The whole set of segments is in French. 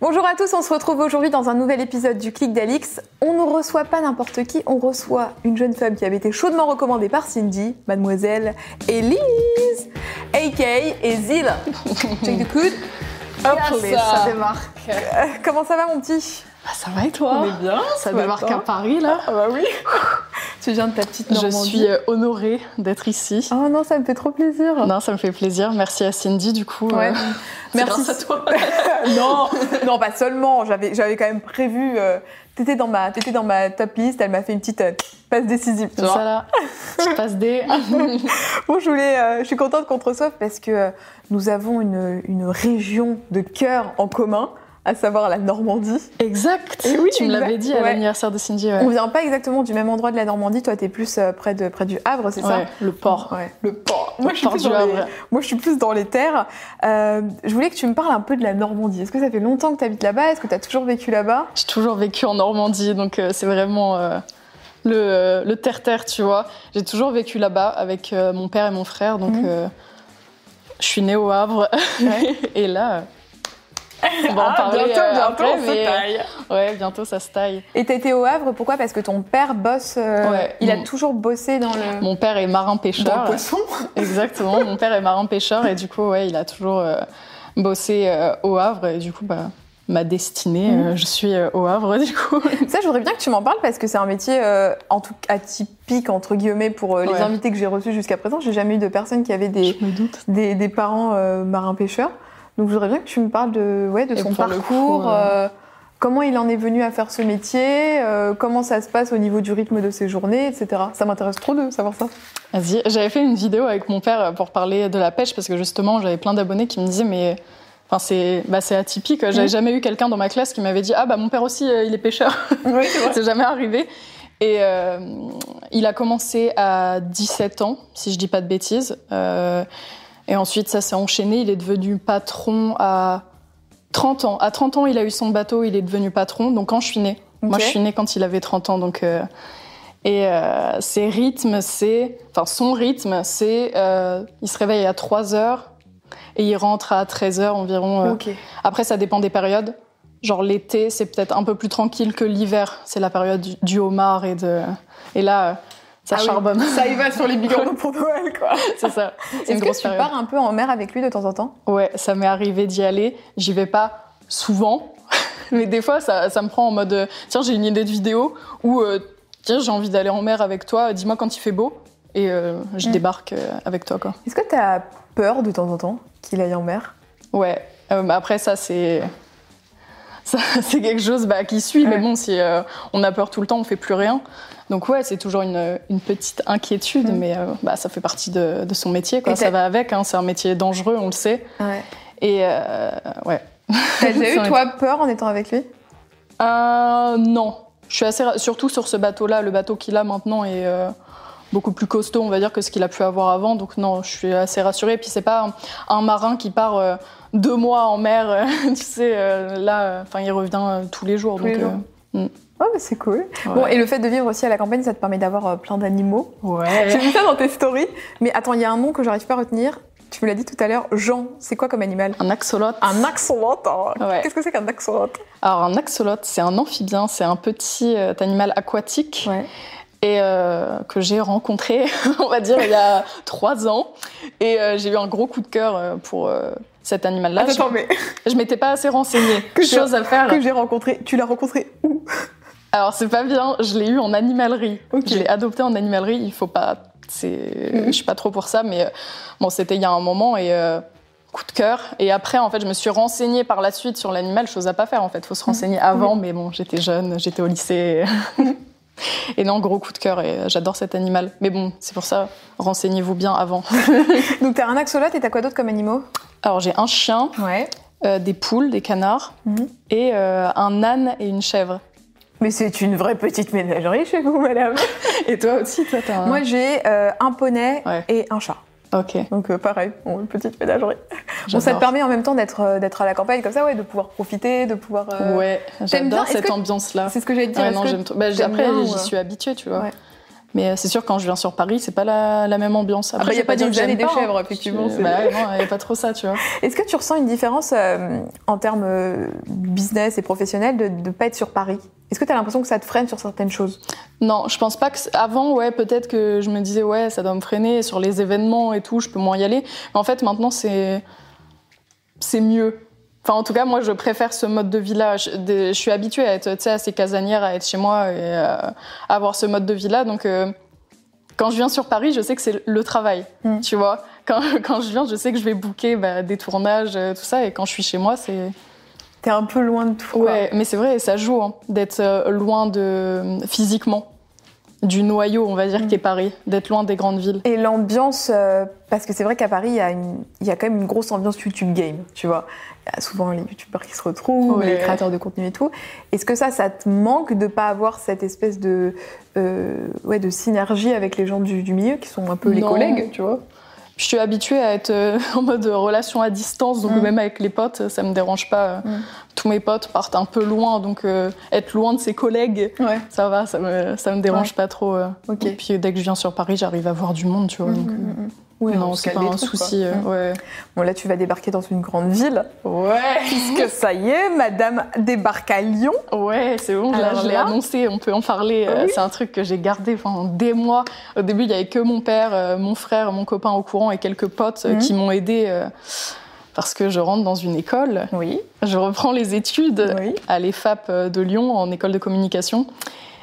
Bonjour à tous, on se retrouve aujourd'hui dans un nouvel épisode du Clic d'Alix. On ne reçoit pas n'importe qui, on reçoit une jeune femme qui avait été chaudement recommandée par Cindy, mademoiselle Elise, aka Ezil. Check the coude. Hop, ça démarque. Euh, comment ça va mon petit? Ah, Ça va et toi On est bien. Ça démarque à Paris là Ah bah oui. tu viens de ta petite Normandie. Je suis euh, honorée d'être ici. Oh non, ça me fait trop plaisir. Non, ça me fait plaisir. Merci à Cindy du coup. Ouais. Euh, Merci à toi. non, non, pas seulement. J'avais, j'avais quand même prévu. Euh, t'étais dans ma, t'étais dans ma top list. Elle m'a fait une petite euh, passe décisive. C'est ça là. Petite passe D. bon, je voulais, je suis contente qu'on te reçoive parce que nous avons une, une région de cœur en commun à savoir la Normandie. Exact. Et oui, tu me l'avais dit à Ouais. l'anniversaire de Cindy. Ouais. On vient pas exactement du même endroit de la Normandie. Toi, t'es plus euh, près de près du Havre, c'est ça le port. Le port. Le Moi, je suis port plus du dans les-. Moi, je suis plus dans les terres. Euh, je voulais que tu me parles un peu de la Normandie. Est-ce que ça fait longtemps que tu habites là-bas? Est-ce que tu as toujours vécu là-bas? J'ai toujours vécu en Normandie, donc euh, c'est vraiment euh, le, le terre-terre, tu vois. J'ai toujours vécu là-bas avec mon père et mon frère, donc Mhm. je suis née au Havre. Et là, on va en Ah, parler bientôt, euh, bientôt, après, on se mais, euh, taille. Ouais, bientôt ça se taille. Et été au Havre, pourquoi? Parce que ton père bosse. euh, Ouais, il a toujours bossé dans le. Mon père est dans marin-pêcheur. le poisson Exactement, mon père est marin-pêcheur et du coup, ouais, il a toujours euh, bossé au Havre et du coup, bah, ma destinée, Mhm. je suis au Havre du coup. Ça, je voudrais bien que tu m'en parles parce que c'est un métier en tout atypique, entre guillemets, pour les Ouais. invités que j'ai reçus jusqu'à présent. J'ai jamais eu de personne qui avait des, des, des parents euh, marins-pêcheurs. Donc, je voudrais bien que tu me parles de, ouais, de son parcours. coup, euh, euh, Comment il en est venu à faire ce métier euh, Comment ça se passe au niveau du rythme de ses journées, etc. Ça m'intéresse trop de savoir ça. Vas-y, j'avais fait une vidéo avec mon père pour parler de la pêche parce que justement, j'avais plein d'abonnés qui me disaient mais enfin c'est bah, atypique, j'avais Mhm. jamais eu quelqu'un dans ma classe qui m'avait dit "Ah bah mon père aussi euh, il est pêcheur." Oui, c'est jamais arrivé. Et euh, il a commencé à 17 ans, si je dis pas de bêtises. Euh, et ensuite, ça s'est enchaîné. Il est devenu patron à 30 ans. À 30 ans, il a eu son bateau, il est devenu patron. Donc quand je suis née. Moi, je suis née quand il avait 30 ans. Donc, euh, et euh, ses rythmes, c'est. Enfin, son rythme, c'est. euh, il se réveille à 3 heures et il rentre à 13 heures environ. euh, après, ça dépend des périodes. Genre l'été, c'est peut-être un peu plus tranquille que l'hiver. C'est la période du, du homard et de. Et là, ça Ah oui. charbonne. Ça y va sur les bigorneaux pour Noël, quoi. c'est ça. Est-ce que tu période. pars un peu en mer avec lui de temps en temps? Ouais, ça m'est arrivé d'y aller. J'y vais pas souvent, mais des fois, ça, ça me prend en mode euh, tiens, j'ai une idée de vidéo ou euh, tiens, j'ai envie d'aller en mer avec toi. Dis-moi quand il fait beau et euh, je Mm. débarque avec toi, quoi. Est-ce que tu as peur de temps en temps qu'il aille en mer? Ouais. Euh, après, ça, c'est. C'est quelque chose bah, qui suit, mais bon, si euh, on a peur tout le temps, on fait plus rien. Donc ouais, c'est toujours une, une petite inquiétude, Mm. mais euh, bah, ça fait partie de, de son métier, quoi. Ça va avec, hein, c'est un métier dangereux, on le sait. Ouais. Et euh, ouais. T'as déjà eu, toi, peur en étant avec lui? Euh, non, je suis assez, surtout sur ce bateau-là, le bateau qu'il a maintenant est beaucoup plus costaud, on va dire, que ce qu'il a pu avoir avant. Donc non, je suis assez rassurée. Et puis c'est pas un, un marin qui part euh, deux mois en mer, tu sais. euh, là, enfin, il revient euh, tous les jours. Tous les jours. Oh, mais c'est cool. Bon, et le fait de vivre aussi à la campagne, ça te permet d'avoir euh, plein d'animaux. J'ai Ouais. vu ça dans tes stories. Mais attends, il y a un nom que j'arrive pas à retenir. Tu me l'as dit tout à l'heure. Jean, c'est quoi comme animal? Un axolote. Un axolote. hein. Ouais. Qu'est-ce que c'est qu'un axolote? Alors un axolote, c'est un amphibien, c'est un petit euh, animal aquatique. Ouais. et euh, que j'ai rencontré, on va dire, il y a trois ans. Et euh, j'ai eu un gros coup de cœur pour euh, cet animal-là. Attends, attends, mais Je, je m'étais pas assez renseignée. Que j'ai- Chose à faire. que j'ai rencontré. Tu l'as rencontré où? Alors c'est pas bien, je l'ai eu en animalerie. Ok. Je l'ai adopté en animalerie. Il faut pas, c'est, Mhm. je suis pas trop pour ça, mais euh, bon, c'était il y a un moment et. euh, Coup de cœur. Et après, en fait, je me suis renseignée par la suite sur l'animal, chose à pas faire. En fait, faut se renseigner avant, mais bon, j'étais jeune, j'étais au lycée. Et non, gros coup de cœur et euh, j'adore cet animal. Mais bon, c'est pour ça, renseignez-vous bien avant. Donc t'as un axolote et t'as quoi d'autre comme animaux? Alors j'ai un chien, Ouais. euh, des poules, des canards et euh, un âne et une chèvre. Mais c'est une vraie petite ménagerie chez vous, madame. Et toi aussi, toi, t'as un... Moi, j'ai euh, un poney Ouais. et un chat. Ok. Donc euh, pareil, une petite ménagerie. Bon, ça te permet en même temps d'être euh, d'être à la campagne comme ça, ouais, de pouvoir profiter, de pouvoir. euh, Ouais, bien j'adore cette que- ambiance-là. C'est ce que j'allais te dire. Ouais, non, que j'aime trop. Bah, après, j'y suis habituée, tu vois. Ouais. Mais euh, c'est sûr, quand je viens sur Paris, c'est pas la, la même ambiance. Ah Après, bah, y a je vais pas dire des des pas, chèvres, effectivement, c'est- Bah ouais, non, il y a pas trop ça, tu vois. Est-ce que tu ressens une différence euh, en termes euh, business et professionnel de ne pas être sur Paris? Est-ce que tu as l'impression que ça te freine sur certaines choses? Non, je pense pas que. Avant, ouais, peut-être que je me disais, ouais, ça doit me freiner sur les événements et tout, je peux moins y aller. Mais en fait, maintenant, c'est. C'est mieux. Enfin, en tout cas, moi, je préfère ce mode de vie-là. Je, suis habituée à être, assez casanière, à être chez moi et euh, à avoir ce mode de vie-là. Donc, euh, quand je viens sur Paris, je sais que c'est le travail, Mm. tu vois. Quand, quand je viens, je sais que je vais booker bah, des tournages, euh, tout ça. Et quand je suis chez moi, c'est. T'es un peu loin de tout. quoi. Ouais, mais c'est vrai, ça joue hein, d'être euh, loin de physiquement du noyau, on va dire, Mm. qui est Paris, d'être loin des grandes villes. Et l'ambiance, euh, parce que c'est vrai qu'à Paris, il y, a une- il y a quand même une grosse ambiance YouTube game, tu vois. Il y a souvent les youtubeurs qui se retrouvent, les créateurs de contenu et tout. Est-ce que ça, ça te manque de pas avoir cette espèce de, euh, ouais, de synergie avec les gens du, du milieu qui sont un peu les collègues, tu vois? Je suis habituée à être euh, en mode relation à distance, donc Mm. même avec les potes, ça me dérange pas. euh, Mm. Tous mes potes partent un peu loin, donc euh, être loin de ses collègues, Ouais. ça va, ça me, ça me dérange pas trop. euh. Et puis dès que je viens sur Paris, j'arrive à voir du monde, tu vois. donc, euh, Oui, on non, c'est pas un trucs, souci. euh, ouais. Bon, là, tu vas débarquer dans une grande ville. Ouais. Puisque ça y est, madame débarque à Lyon. Ouais, c'est bon, là Alors je l'ai là- annoncé, on peut en parler. euh, Oui. C'est un truc que j'ai gardé pendant des mois. Au début, il y avait que mon père, euh, mon frère, mon copain au courant et quelques potes euh, Mhm. qui m'ont aidé euh, parce que je rentre dans une école. Oui. Je reprends les études Oui. à l'EFAP de Lyon en école de communication.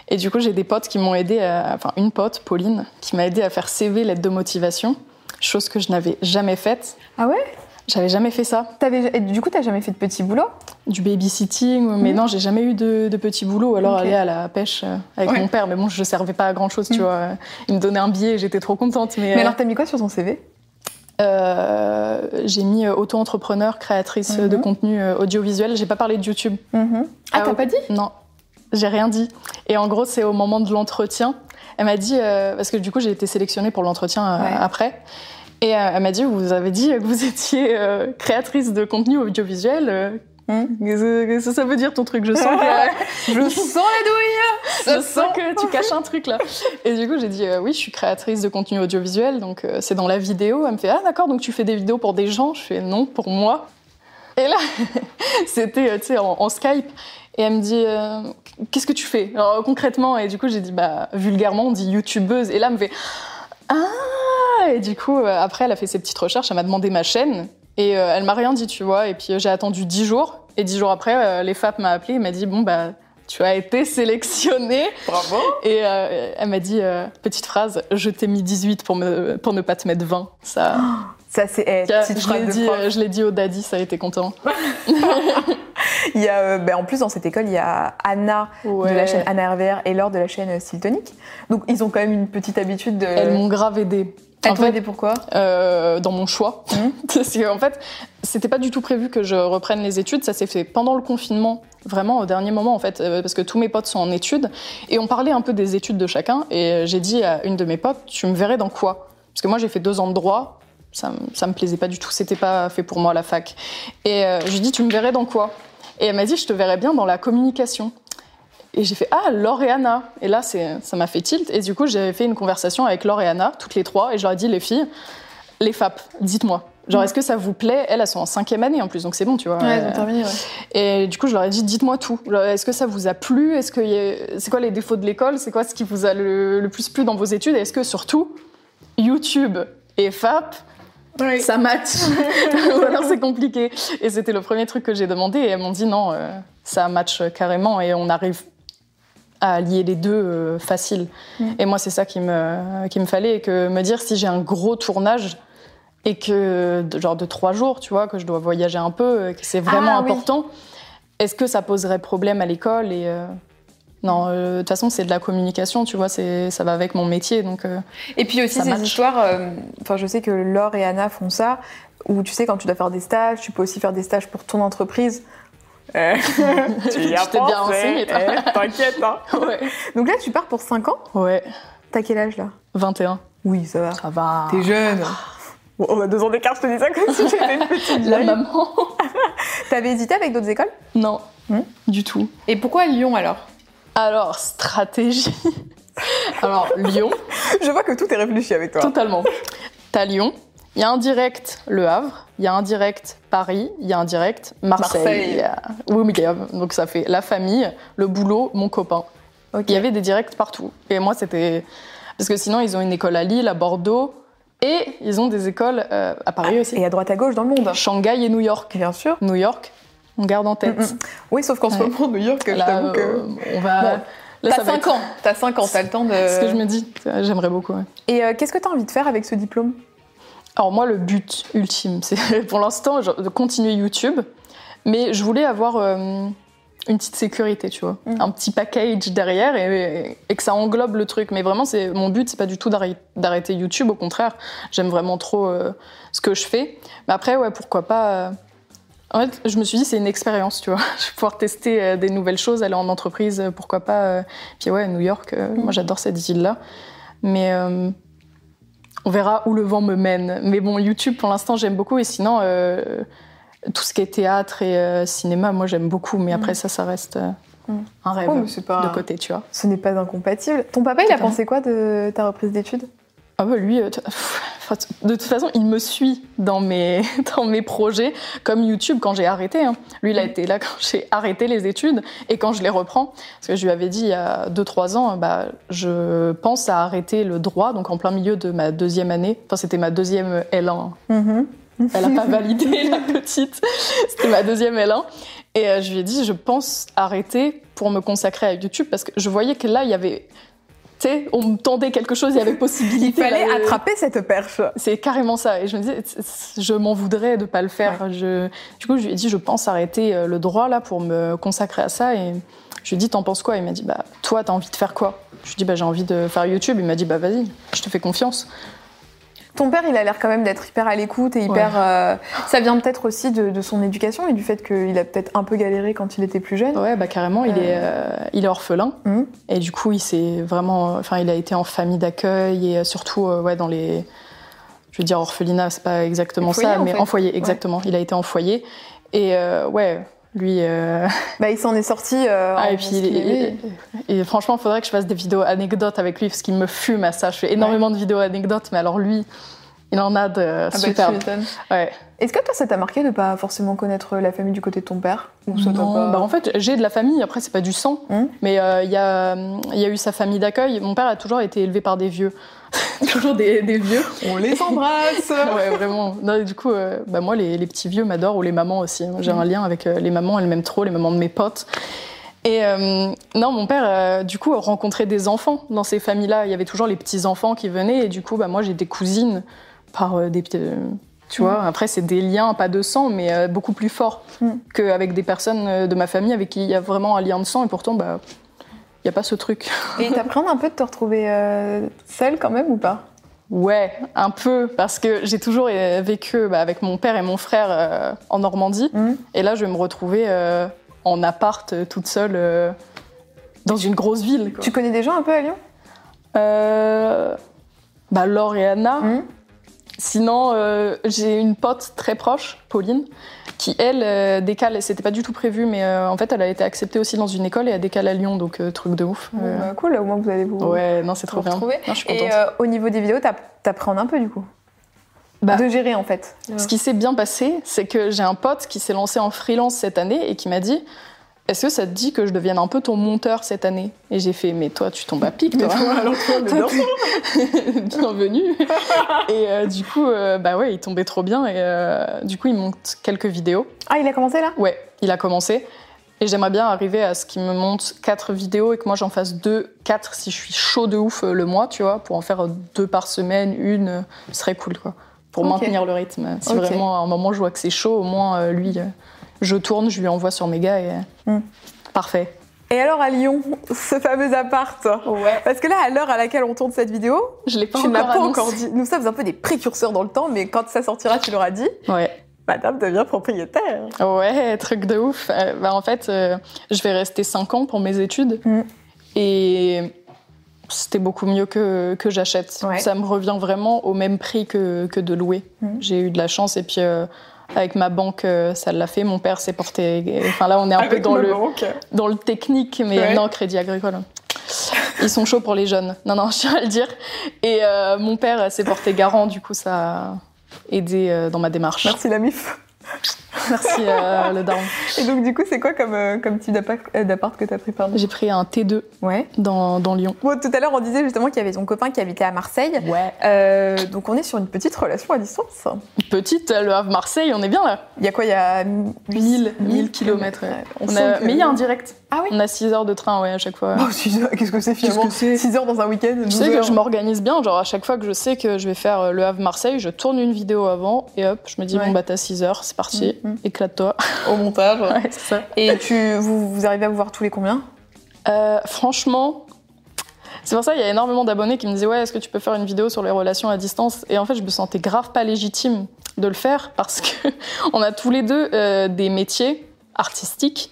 Et du coup, j'ai des potes qui m'ont aidé, à- enfin une pote, Pauline, qui m'a aidé à faire CV, lettre de motivation, chose que je n'avais jamais faite. Ah ouais? J'avais jamais fait ça. Et Du coup, t'as jamais fait de petit boulot? Du babysitting, mais Mhm. non, j'ai jamais eu de, de petit boulot, ou alors aller à la pêche euh, avec Ouais. mon père, mais bon, je servais pas à grand chose, tu Mhm. vois. Il me donnait un billet, j'étais trop contente. Mais, Mais euh, alors, t'as mis quoi sur ton CV euh, j'ai mis auto-entrepreneur, créatrice Mhm. de contenu audiovisuel. J'ai pas parlé de YouTube. Ah, Ah, t'as pas dit? Non, j'ai rien dit. Et en gros, c'est au moment de l'entretien. Elle m'a dit, euh, parce que du coup, j'ai été sélectionnée pour l'entretien euh, Ouais. après. Et euh, elle m'a dit, vous avez dit que vous étiez créatrice de contenu audiovisuel. Qu'est-ce qu'est-ce que ça veut dire ton truc? Je sens que, Je sens la douille je sens que tu caches un truc là. Et du coup, j'ai dit, euh, oui, je suis créatrice de contenu audiovisuel, donc euh, c'est dans la vidéo. Elle me fait, ah d'accord, donc tu fais des vidéos pour des gens? Je fais, non, pour moi. Et là, c'était, tu sais, en, en Skype. Et elle me dit, euh, qu'est-ce que tu fais? Alors, concrètement, et du coup, j'ai dit, bah, vulgairement, on dit youtubeuse. Et là, elle me fait, ah Et du coup, euh, après, elle a fait ses petites recherches, elle m'a demandé ma chaîne. Et euh, elle m'a rien dit, tu vois. Et puis, euh, j'ai attendu dix jours. Et dix jours après, euh, les FAP m'a appelé et m'a dit, bon, bah, tu as été sélectionnée. Bravo Et euh, elle m'a dit, euh, petite phrase, je t'ai mis 18 pour, me, pour ne pas te mettre 20. Ça, Ça, c'est eh, je l'ai dit, prof. euh, je l'ai dit au daddy, ça a été content. Il y a, euh, ben, en plus, dans cette école, il y a Anna de la chaîne Anna RVR et Laure de la chaîne euh, Stiltonic. Donc, ils ont quand même une petite habitude de. Elles m'ont grave aidé. Elles En fait, aidé pourquoi euh, dans mon choix. Mhm. Parce qu'en fait, c'était pas du tout prévu que je reprenne les études. Ça s'est fait pendant le confinement, vraiment au dernier moment en fait, parce que tous mes potes sont en études et on parlait un peu des études de chacun. Et j'ai dit à une de mes potes, tu me verrais dans quoi? Parce que moi j'ai fait deux ans de droit. Ça, me- ça me plaisait pas du tout, c'était pas fait pour moi la fac. Et euh, je lui ai dit, tu me verrais dans quoi? Et elle m'a dit, je te verrais bien dans la communication. Et j'ai fait ah Laure et Anna et là ça m'a fait tilt. Et du coup j'ai fait une conversation avec Laure et Anna toutes les trois et je leur ai dit les filles les FAP dites-moi. Genre est-ce que ça vous plaît? Elles elles sont en cinquième année en plus donc c'est bon tu vois. Ouais, Euh, ont terminé, ouais. et du coup je leur ai dit dites-moi tout. Est-ce que ça vous a plu? Est-ce que a- c'est quoi les défauts de l'école? C'est quoi ce qui vous a le, le plus plu dans vos études? Et est-ce que surtout YouTube et FAP ça match. Ou alors c'est compliqué. Et c'était le premier truc que j'ai demandé et elles m'ont dit non, euh, ça match carrément et on arrive à lier les deux euh, facile. Mm. Et moi c'est ça qui me, qui me fallait et que me dire si j'ai un gros tournage et que genre de trois jours, tu vois, que je dois voyager un peu, et que c'est vraiment Ah, oui. important, est-ce que ça poserait problème à l'école et euh, non, euh, de toute façon, c'est de la communication, tu vois, c'est, ça va avec mon métier, donc euh, Et puis aussi ces histoires, euh, enfin je sais que Laure et Anna font ça, où tu sais quand tu dois faire des stages, tu peux aussi faire des stages pour ton entreprise. Eh, tu y as bien. Eh, T'inquiète, hein. Ouais. Donc là, tu pars pour 5 ans? Ouais. T'as quel âge là? 21. Oui, ça va. Ça va. T'es jeune. Bon, on a deux ans d'écart, je te dis ça comme si j'étais une petite La maman. T'avais hésité avec d'autres écoles? Non. Hmm? Du tout. Et pourquoi Lyon alors? Alors, stratégie. Alors, Lyon, Je vois que tout est réfléchi avec toi. totalement. T'as Lyon, il y a un direct Le Havre, il y a un direct Paris, il y a un direct Marseille. Marseille. Wimbledon. Donc ça fait la famille, le boulot, mon copain. Il y avait des directs partout. Et moi, c'était. Parce que sinon, ils ont une école à Lille, à Bordeaux, et ils ont des écoles euh, à Paris aussi. Et à droite à gauche dans le monde. Shanghai et New York. Bien sûr. New York, on garde en tête. Mm, mm. Oui, sauf qu'en ce moment, New York, je Là, t'avoue que. euh, on va. Bon, T'as ça va 5 être- ans. T'as 5 ans, t'as le temps de. C'est ce que je me dis. J'aimerais beaucoup. ouais. Et euh, qu'est-ce que t'as envie de faire avec ce diplôme? Alors moi, le but ultime, c'est pour l'instant de continuer YouTube, mais je voulais avoir euh, une petite sécurité, tu vois, Mm. un petit package derrière et, et que ça englobe le truc. Mais vraiment, c'est mon but, c'est pas du tout d'arrêter- d'arrêter YouTube. Au contraire, j'aime vraiment trop euh, ce que je fais. Mais après, ouais, pourquoi pas. euh, En fait, je me suis dit, c'est une expérience, tu vois. Je vais pouvoir tester euh, des nouvelles choses, aller en entreprise, euh, pourquoi pas. euh. Puis ouais, New York, euh, Mm. moi j'adore cette île-là. Mais euh, on verra où le vent me mène. Mais bon, YouTube, pour l'instant, j'aime beaucoup. Et sinon, euh, tout ce qui est théâtre et euh, cinéma, moi j'aime beaucoup. Mais après, ça, ça reste Mm. un rêve Oh, pas. de côté, tu vois. Ce n'est pas incompatible. Ton papa, il a pensé quoi de ta reprise d'études? Ah bah lui, euh, de toute façon, il me suit dans mes, dans mes projets, comme YouTube quand j'ai arrêté. hein. Lui, il a été là quand j'ai arrêté les études et quand je les reprends. Parce que je lui avais dit il y a 2-3 ans, bah, je pense à arrêter le droit, donc en plein milieu de ma deuxième année. Enfin, c'était ma deuxième L1. Elle n'a pas validé, la petite. C'était ma deuxième L1. Et euh, je lui ai dit, je pense arrêter pour me consacrer à YouTube parce que je voyais que là, il y avait. Tu sais, on me tendait quelque chose, il y avait Il possibilité. fallait là, de- attraper cette perche. c'est carrément ça. Et je me disais, je m'en voudrais de pas le faire. Je... Du coup, je lui ai dit, je pense arrêter euh, le droit là pour me consacrer à ça. Et je lui ai dit, t'en penses quoi? Il m'a dit, bah, toi, t'as envie de faire quoi? Je lui ai dit, bah, j'ai envie de faire YouTube. Il m'a dit, bah, vas-y, je te fais confiance. Ton père, il a l'air quand même d'être hyper à l'écoute et hyper. euh, Ça vient peut-être aussi de, de son éducation et du fait qu'il a peut-être un peu galéré quand il était plus jeune. Ouais, bah, carrément, il, est, euh, il est orphelin. Mhm. Et du coup, il s'est vraiment. Enfin, il a été en famille d'accueil et euh, surtout, ouais, dans les. Je veux dire, orphelinat, c'est pas exactement En foyer, ça, en mais fait. en foyer, exactement. Il a été en foyer. Et ouais, lui. euh, Bah, il s'en est sorti. euh, Ah, en et puis, il- il- et franchement, il faudrait que je fasse des vidéos anecdotes avec lui parce qu'il me fume à ça. Je fais énormément de vidéos anecdotes, mais alors lui, il en a de Ah bah, superbes. m'étonnes. ouais. Est-ce que toi, ça t'a marqué de pas forcément connaître la famille du côté de ton père? Ou ça Non, pas- bah, en fait, j'ai de la famille, après, c'est pas du sang, Hum. mais euh, il y, a, il y a eu sa famille d'accueil. Mon père a toujours été élevé par des vieux. toujours des, des vieux. On les embrasse ouais, vraiment. Non, du coup, euh, bah, moi, les, les petits vieux m'adorent, ou les mamans aussi. J'ai un lien avec euh, les mamans, elles m'aiment trop, les mamans de mes potes. Et euh, non, mon père, euh, du coup, rencontrait des enfants dans ces familles-là. Il y avait toujours les petits-enfants qui venaient, et du coup, bah, moi, j'ai des cousines par euh, des petits. tu vois, après, c'est des liens, pas de sang, mais beaucoup plus forts Mm. qu'avec des personnes de ma famille avec qui il y a vraiment un lien de sang, et pourtant, bah, n'y a pas ce truc. Et t'appréhendes un peu de te retrouver euh, seule quand même ou pas? Ouais, un peu, parce que j'ai toujours euh, vécu bah, avec mon père et mon frère euh, en Normandie. Mhm. Et là, je vais me retrouver euh, en appart, toute seule, dans une grosse ville. quoi. Tu connais des gens un peu à Lyon? Euh, bah, Laure et Anna. Mhm. Sinon, j'ai une pote très proche, Pauline, qui, elle, euh, décale. C'était pas du tout prévu, mais euh, en fait, elle a été acceptée aussi dans une école et elle décale à Lyon, donc euh, truc de ouf. Bah, Cool, au moins vous allez vous, ouais, non, c'est trop bien. Non, je suis Et au niveau des vidéos, t'app- t'appréhendes un peu du coup Bah, De gérer en fait. Ce qui s'est bien passé, c'est que j'ai un pote qui s'est lancé en freelance cette année et qui m'a dit Est-ce que ça te dit que je devienne un peu ton monteur cette année? Et j'ai fait Mais toi, tu tombes à pic, toi. Bienvenue. et euh, du coup, euh, bah ouais, il tombait trop bien et euh, du coup, il monte quelques vidéos. Ah, il a commencé là? Ouais, il a commencé. Et j'aimerais bien arriver à ce qu'il me monte quatre vidéos et que moi j'en fasse deux, quatre si je suis chaud de ouf euh, le mois, tu vois, pour en faire deux par semaine, une, euh, ce serait cool quoi. Pour maintenir le rythme. Si vraiment à un moment je vois que c'est chaud, au moins lui, je tourne, je lui envoie sur Méga et. Hmm. Parfait. Et alors à Lyon, ce fameux appart Ouais. Parce que là, à l'heure à laquelle on tourne cette vidéo, Je l'ai pas tu ne l'as encore pas encore dit. Nous sommes un peu des précurseurs dans le temps, mais quand ça sortira, tu l'auras dit. Ouais. Madame devient propriétaire. Ouais, truc de ouf. Euh, bah, en fait, euh, je vais rester 5 ans pour mes études. Mm. Et c'était beaucoup mieux que, que j'achète. Ouais. Ça me revient vraiment au même prix que, que de louer. Mm. J'ai eu de la chance et puis euh, avec ma banque, euh, ça l'a fait. Mon père s'est porté. Enfin là, on est un peu dans le, banque. dans le technique, mais Ouais. non, Crédit Agricole. Ils sont chauds pour les jeunes. Non, non, je tiens à le dire. Et euh, mon père s'est porté garant, du coup, ça a aidé euh, dans ma démarche. Merci la MIF. Merci, euh, le daron. Et donc, du coup, c'est quoi comme, euh, comme type d'appart euh, que t'as pris, pardon? J'ai pris un T2 Ouais. dans, dans Lyon. Bon, tout à l'heure, on disait justement qu'il y avait ton copain qui habitait à Marseille. Ouais. Euh, donc, on est sur une petite relation à distance. Petite, le Havre-Marseille, on est bien là. Il y a quoi? Il y a 1000, 1000 kilomètres, ouais. On On sent a- que- Mais il y a un direct. Ah oui On a 6 heures de train, ouais, à chaque fois. Oh, heures, Qu'est-ce que c'est finalement? Que c'est? 6 heures dans un week-end Tu 12 sais que je m'organise bien, genre à chaque fois que je sais que je vais faire euh, le Havre-Marseille, je tourne une vidéo avant et hop, je me dis Ouais. bon bah t'as 6 heures, c'est parti, Mm, mm. éclate-toi. au montage. Ouais, c'est ça. Et tu, vous, vous arrivez à vous voir tous les combien? Euh, franchement, c'est pour ça qu'il y a énormément d'abonnés qui me disaient ouais est-ce que tu peux faire une vidéo sur les relations à distance? Et en fait je me sentais grave pas légitime de le faire parce que on a tous les deux euh, des métiers artistiques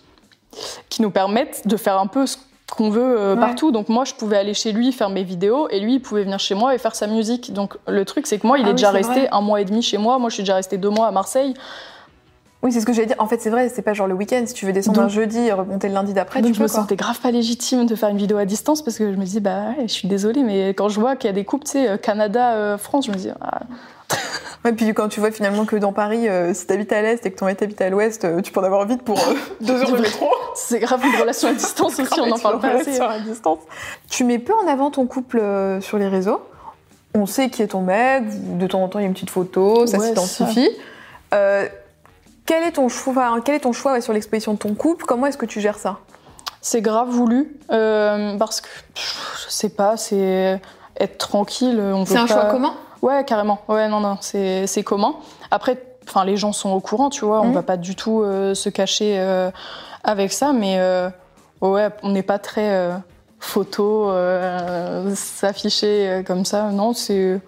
qui nous permettent de faire un peu ce qu'on veut euh, Ouais. partout. Donc moi je pouvais aller chez lui faire mes vidéos et lui il pouvait venir chez moi et faire sa musique. Donc le truc c'est que moi il Ah est oui, déjà resté vrai. un mois et demi chez moi. Moi je suis déjà restée deux mois à Marseille. Oui, c'est ce que j'allais dire. En fait, c'est vrai, c'est pas genre le week-end. Si tu veux descendre Donc- un jeudi et remonter le lundi d'après, Donc tu je me peux quoi. sentais grave pas légitime de faire une vidéo à distance parce que je me dis bah ouais, je suis désolée mais quand je vois qu'il y a des couples tu sais euh, Canada euh, France je me dis ah, Ouais, puis quand tu vois finalement que dans Paris, euh, si t'habites à l'est et que ton mec habite à l'ouest, euh, tu peux en avoir vite pour euh, deux heures de métro. c'est grave une relation à distance aussi on en parle pas assez. À distance. Tu mets peu en avant ton couple sur les réseaux. On sait qui est ton mec. De temps en temps, il y a une petite photo, ça Ouais, s'identifie. Quel est ton choix, enfin, quel est ton choix ouais, sur l'exposition de ton couple? Comment est-ce que tu gères ça? C'est grave voulu euh, parce que je sais pas c'est être tranquille on C'est un pas- choix commun? Ouais, carrément. Ouais, non, non, c'est c'est commun. Après, enfin, les gens sont au courant, tu vois. On Mhm. va pas du tout euh, se cacher euh, avec ça, mais euh, ouais, on n'est pas très euh, photo, euh, s'afficher euh, comme ça. Non, c'est,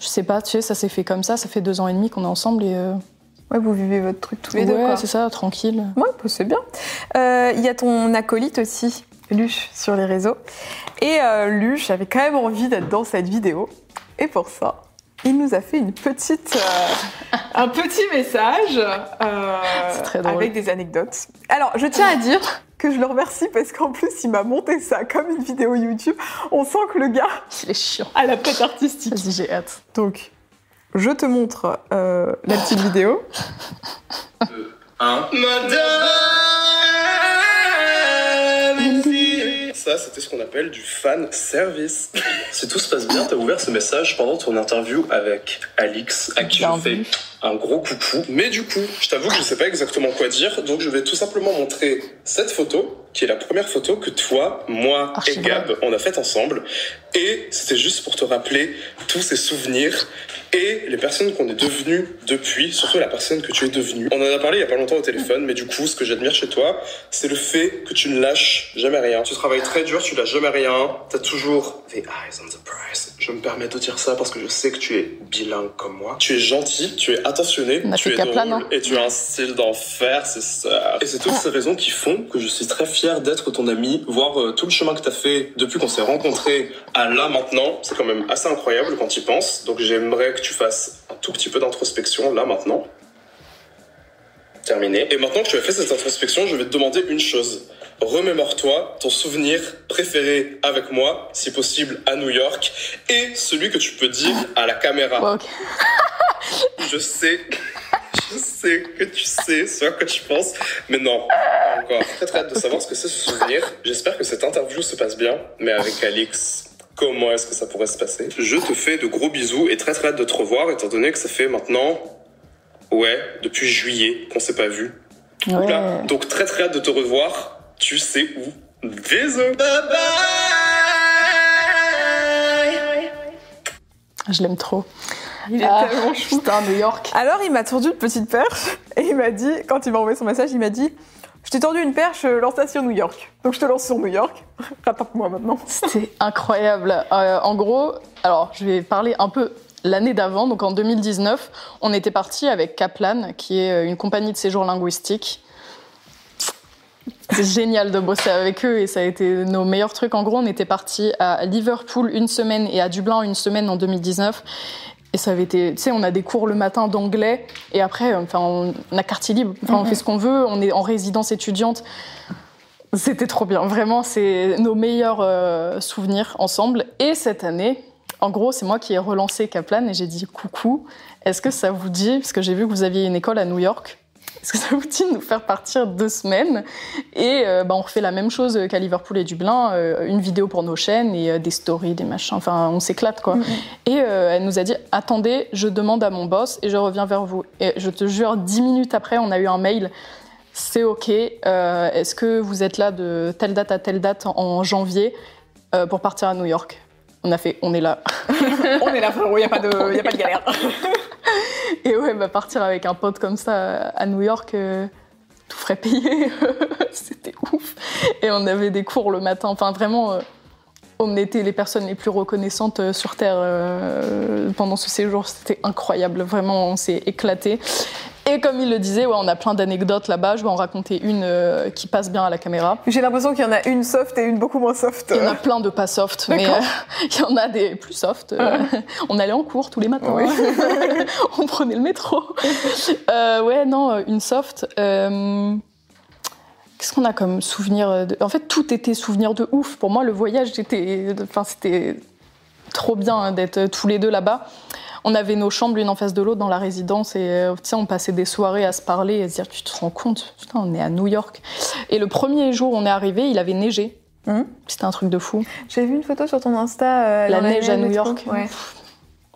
je sais pas, tu sais, ça s'est fait comme ça. Ça fait deux ans et demi qu'on est ensemble et euh, Ouais, vous vivez votre truc tous les deux. ouais, c'est ça, tranquille. Ouais, bah, c'est bien. Euh, Il y a ton acolyte aussi, Luche, sur les réseaux. Et euh, Luche avait quand même envie d'être dans cette vidéo. Et pour ça, il nous a fait une petite, euh, un petit message euh, très drôle. avec des anecdotes. Alors, je tiens à dire que je le remercie parce qu'en plus, il m'a monté ça comme une vidéo YouTube. On sent que le gars Il est chiant. a la tête artistique. Vas-y, j'ai hâte. Donc, je te montre euh, la petite vidéo. Hein Madame Ça, c'était ce qu'on appelle du fan service. Si tout se passe bien, t'as ouvert ce message pendant ton interview avec Alix, à qui je fais un gros coucou. Mais du coup, je t'avoue que je sais pas exactement quoi dire, donc je vais tout simplement montrer cette photo, qui est la première photo que toi, moi et Gab, on a faite ensemble. Et c'était juste pour te rappeler tous ces souvenirs et les personnes qu'on est devenues depuis, surtout la personne que tu es devenue. On en a parlé il y a pas longtemps au téléphone, mais du coup, ce que j'admire chez toi, c'est le fait que tu ne lâches jamais rien. Tu travailles très dur, tu lâches jamais rien. T'as toujours the eyes on the prize. Je me permets de dire ça parce que je sais que tu es bilingue comme moi. Tu es gentil, tu es attentionné, On a tu es drôle hein. et tu as un style d'enfer, c'est ça. Et c'est toutes ces raisons qui font que je suis très fier d'être ton ami, voir euh, tout le chemin que t'as fait depuis qu'on s'est rencontrés à là maintenant. C'est quand même assez incroyable quand tu y penses. Donc j'aimerais que tu fasses un tout petit peu d'introspection là maintenant. Terminé. Et maintenant que tu as fait cette introspection, je vais te demander une chose. Remémore-toi ton souvenir préféré avec moi, si possible à New York, et celui que tu peux dire à la caméra. Je sais, je sais que tu sais ce à quoi tu penses, mais non, pas encore. Très très hâte de savoir ce que c'est ce souvenir. J'espère que cette interview se passe bien, mais avec Alix, comment est-ce que ça pourrait se passer Je te fais de gros bisous et très très hâte de te revoir, étant donné que ça fait maintenant, ouais, depuis juillet qu'on s'est pas vu. Ouais. Là, donc très très hâte de te revoir. Tu sais où Bisous. Bye bye. Je l'aime trop. Il est Ah, tellement chou. Putain, New York. Alors, il m'a tendu une petite perche et il m'a dit, quand il m'a envoyé son message, il m'a dit Je t'ai tendu une perche, euh, lance-la sur New York. Donc, je te lance sur New York. Rattrape-moi maintenant. C'était incroyable. Euh, en gros, alors je vais parler un peu l'année d'avant, donc en 2019, on était parti avec Kaplan, qui est euh, une compagnie de séjour linguistique. C'est génial de bosser avec eux et ça a été nos meilleurs trucs. En gros, on était parti à Liverpool une semaine et à Dublin une semaine en 2019. Et ça avait été, tu sais, on a des cours le matin d'anglais et après, enfin, on a quartier libre. Enfin, on fait ce qu'on veut. On est en résidence étudiante. C'était trop bien. Vraiment, c'est nos meilleurs euh, souvenirs ensemble. Et cette année, en gros, c'est moi qui ai relancé Kaplan et j'ai dit coucou. Est-ce que ça vous dit, parce que j'ai vu que vous aviez une école à New York, est-ce que ça vous dit de nous faire partir deux semaines Et euh, bah, on refait la même chose qu'à Liverpool et Dublin, euh, une vidéo pour nos chaînes et euh, des stories, des machins. Enfin, on s'éclate quoi. Et elle nous a dit attendez, je demande à mon boss et je reviens vers vous. Et je te jure, dix minutes après, on a eu un mail. C'est ok. Est-ce que vous êtes là de telle date à telle date en janvier pour partir à New York? On a fait, on est là. on est là, frérot. Il y a pas de, y a pas de galère. Et ouais, bah, partir avec un pote comme ça à New York, euh, tout frais payé, c'était ouf. Et on avait des cours le matin. Enfin, vraiment, euh, on était les personnes les plus reconnaissantes euh, sur Terre pendant ce séjour. C'était incroyable. Vraiment, on s'est éclaté. Et comme il le disait, ouais, on a plein d'anecdotes là-bas. Je vais en raconter une euh, qui passe bien à la caméra. J'ai l'impression qu'il y en a une soft et une beaucoup moins soft. Il y en a plein de pas soft, mais euh, il y en a des plus soft. Euh, on allait en cours tous les matins. on prenait le métro. ouais, non, une soft. Qu'est-ce qu'on a comme souvenir de... En fait, tout était souvenir de ouf. Pour moi, le voyage, c'était, enfin, c'était trop bien hein, d'être tous les deux là-bas on avait nos chambres l'une en face de l'autre dans la résidence et euh, on passait des soirées à se parler et à se dire tu te rends compte? Putain on est à New York. Et le premier jour où on est arrivé il avait neigé. Hum? c'était un truc de fou. J'ai vu une photo sur ton Insta euh, la neige à New York.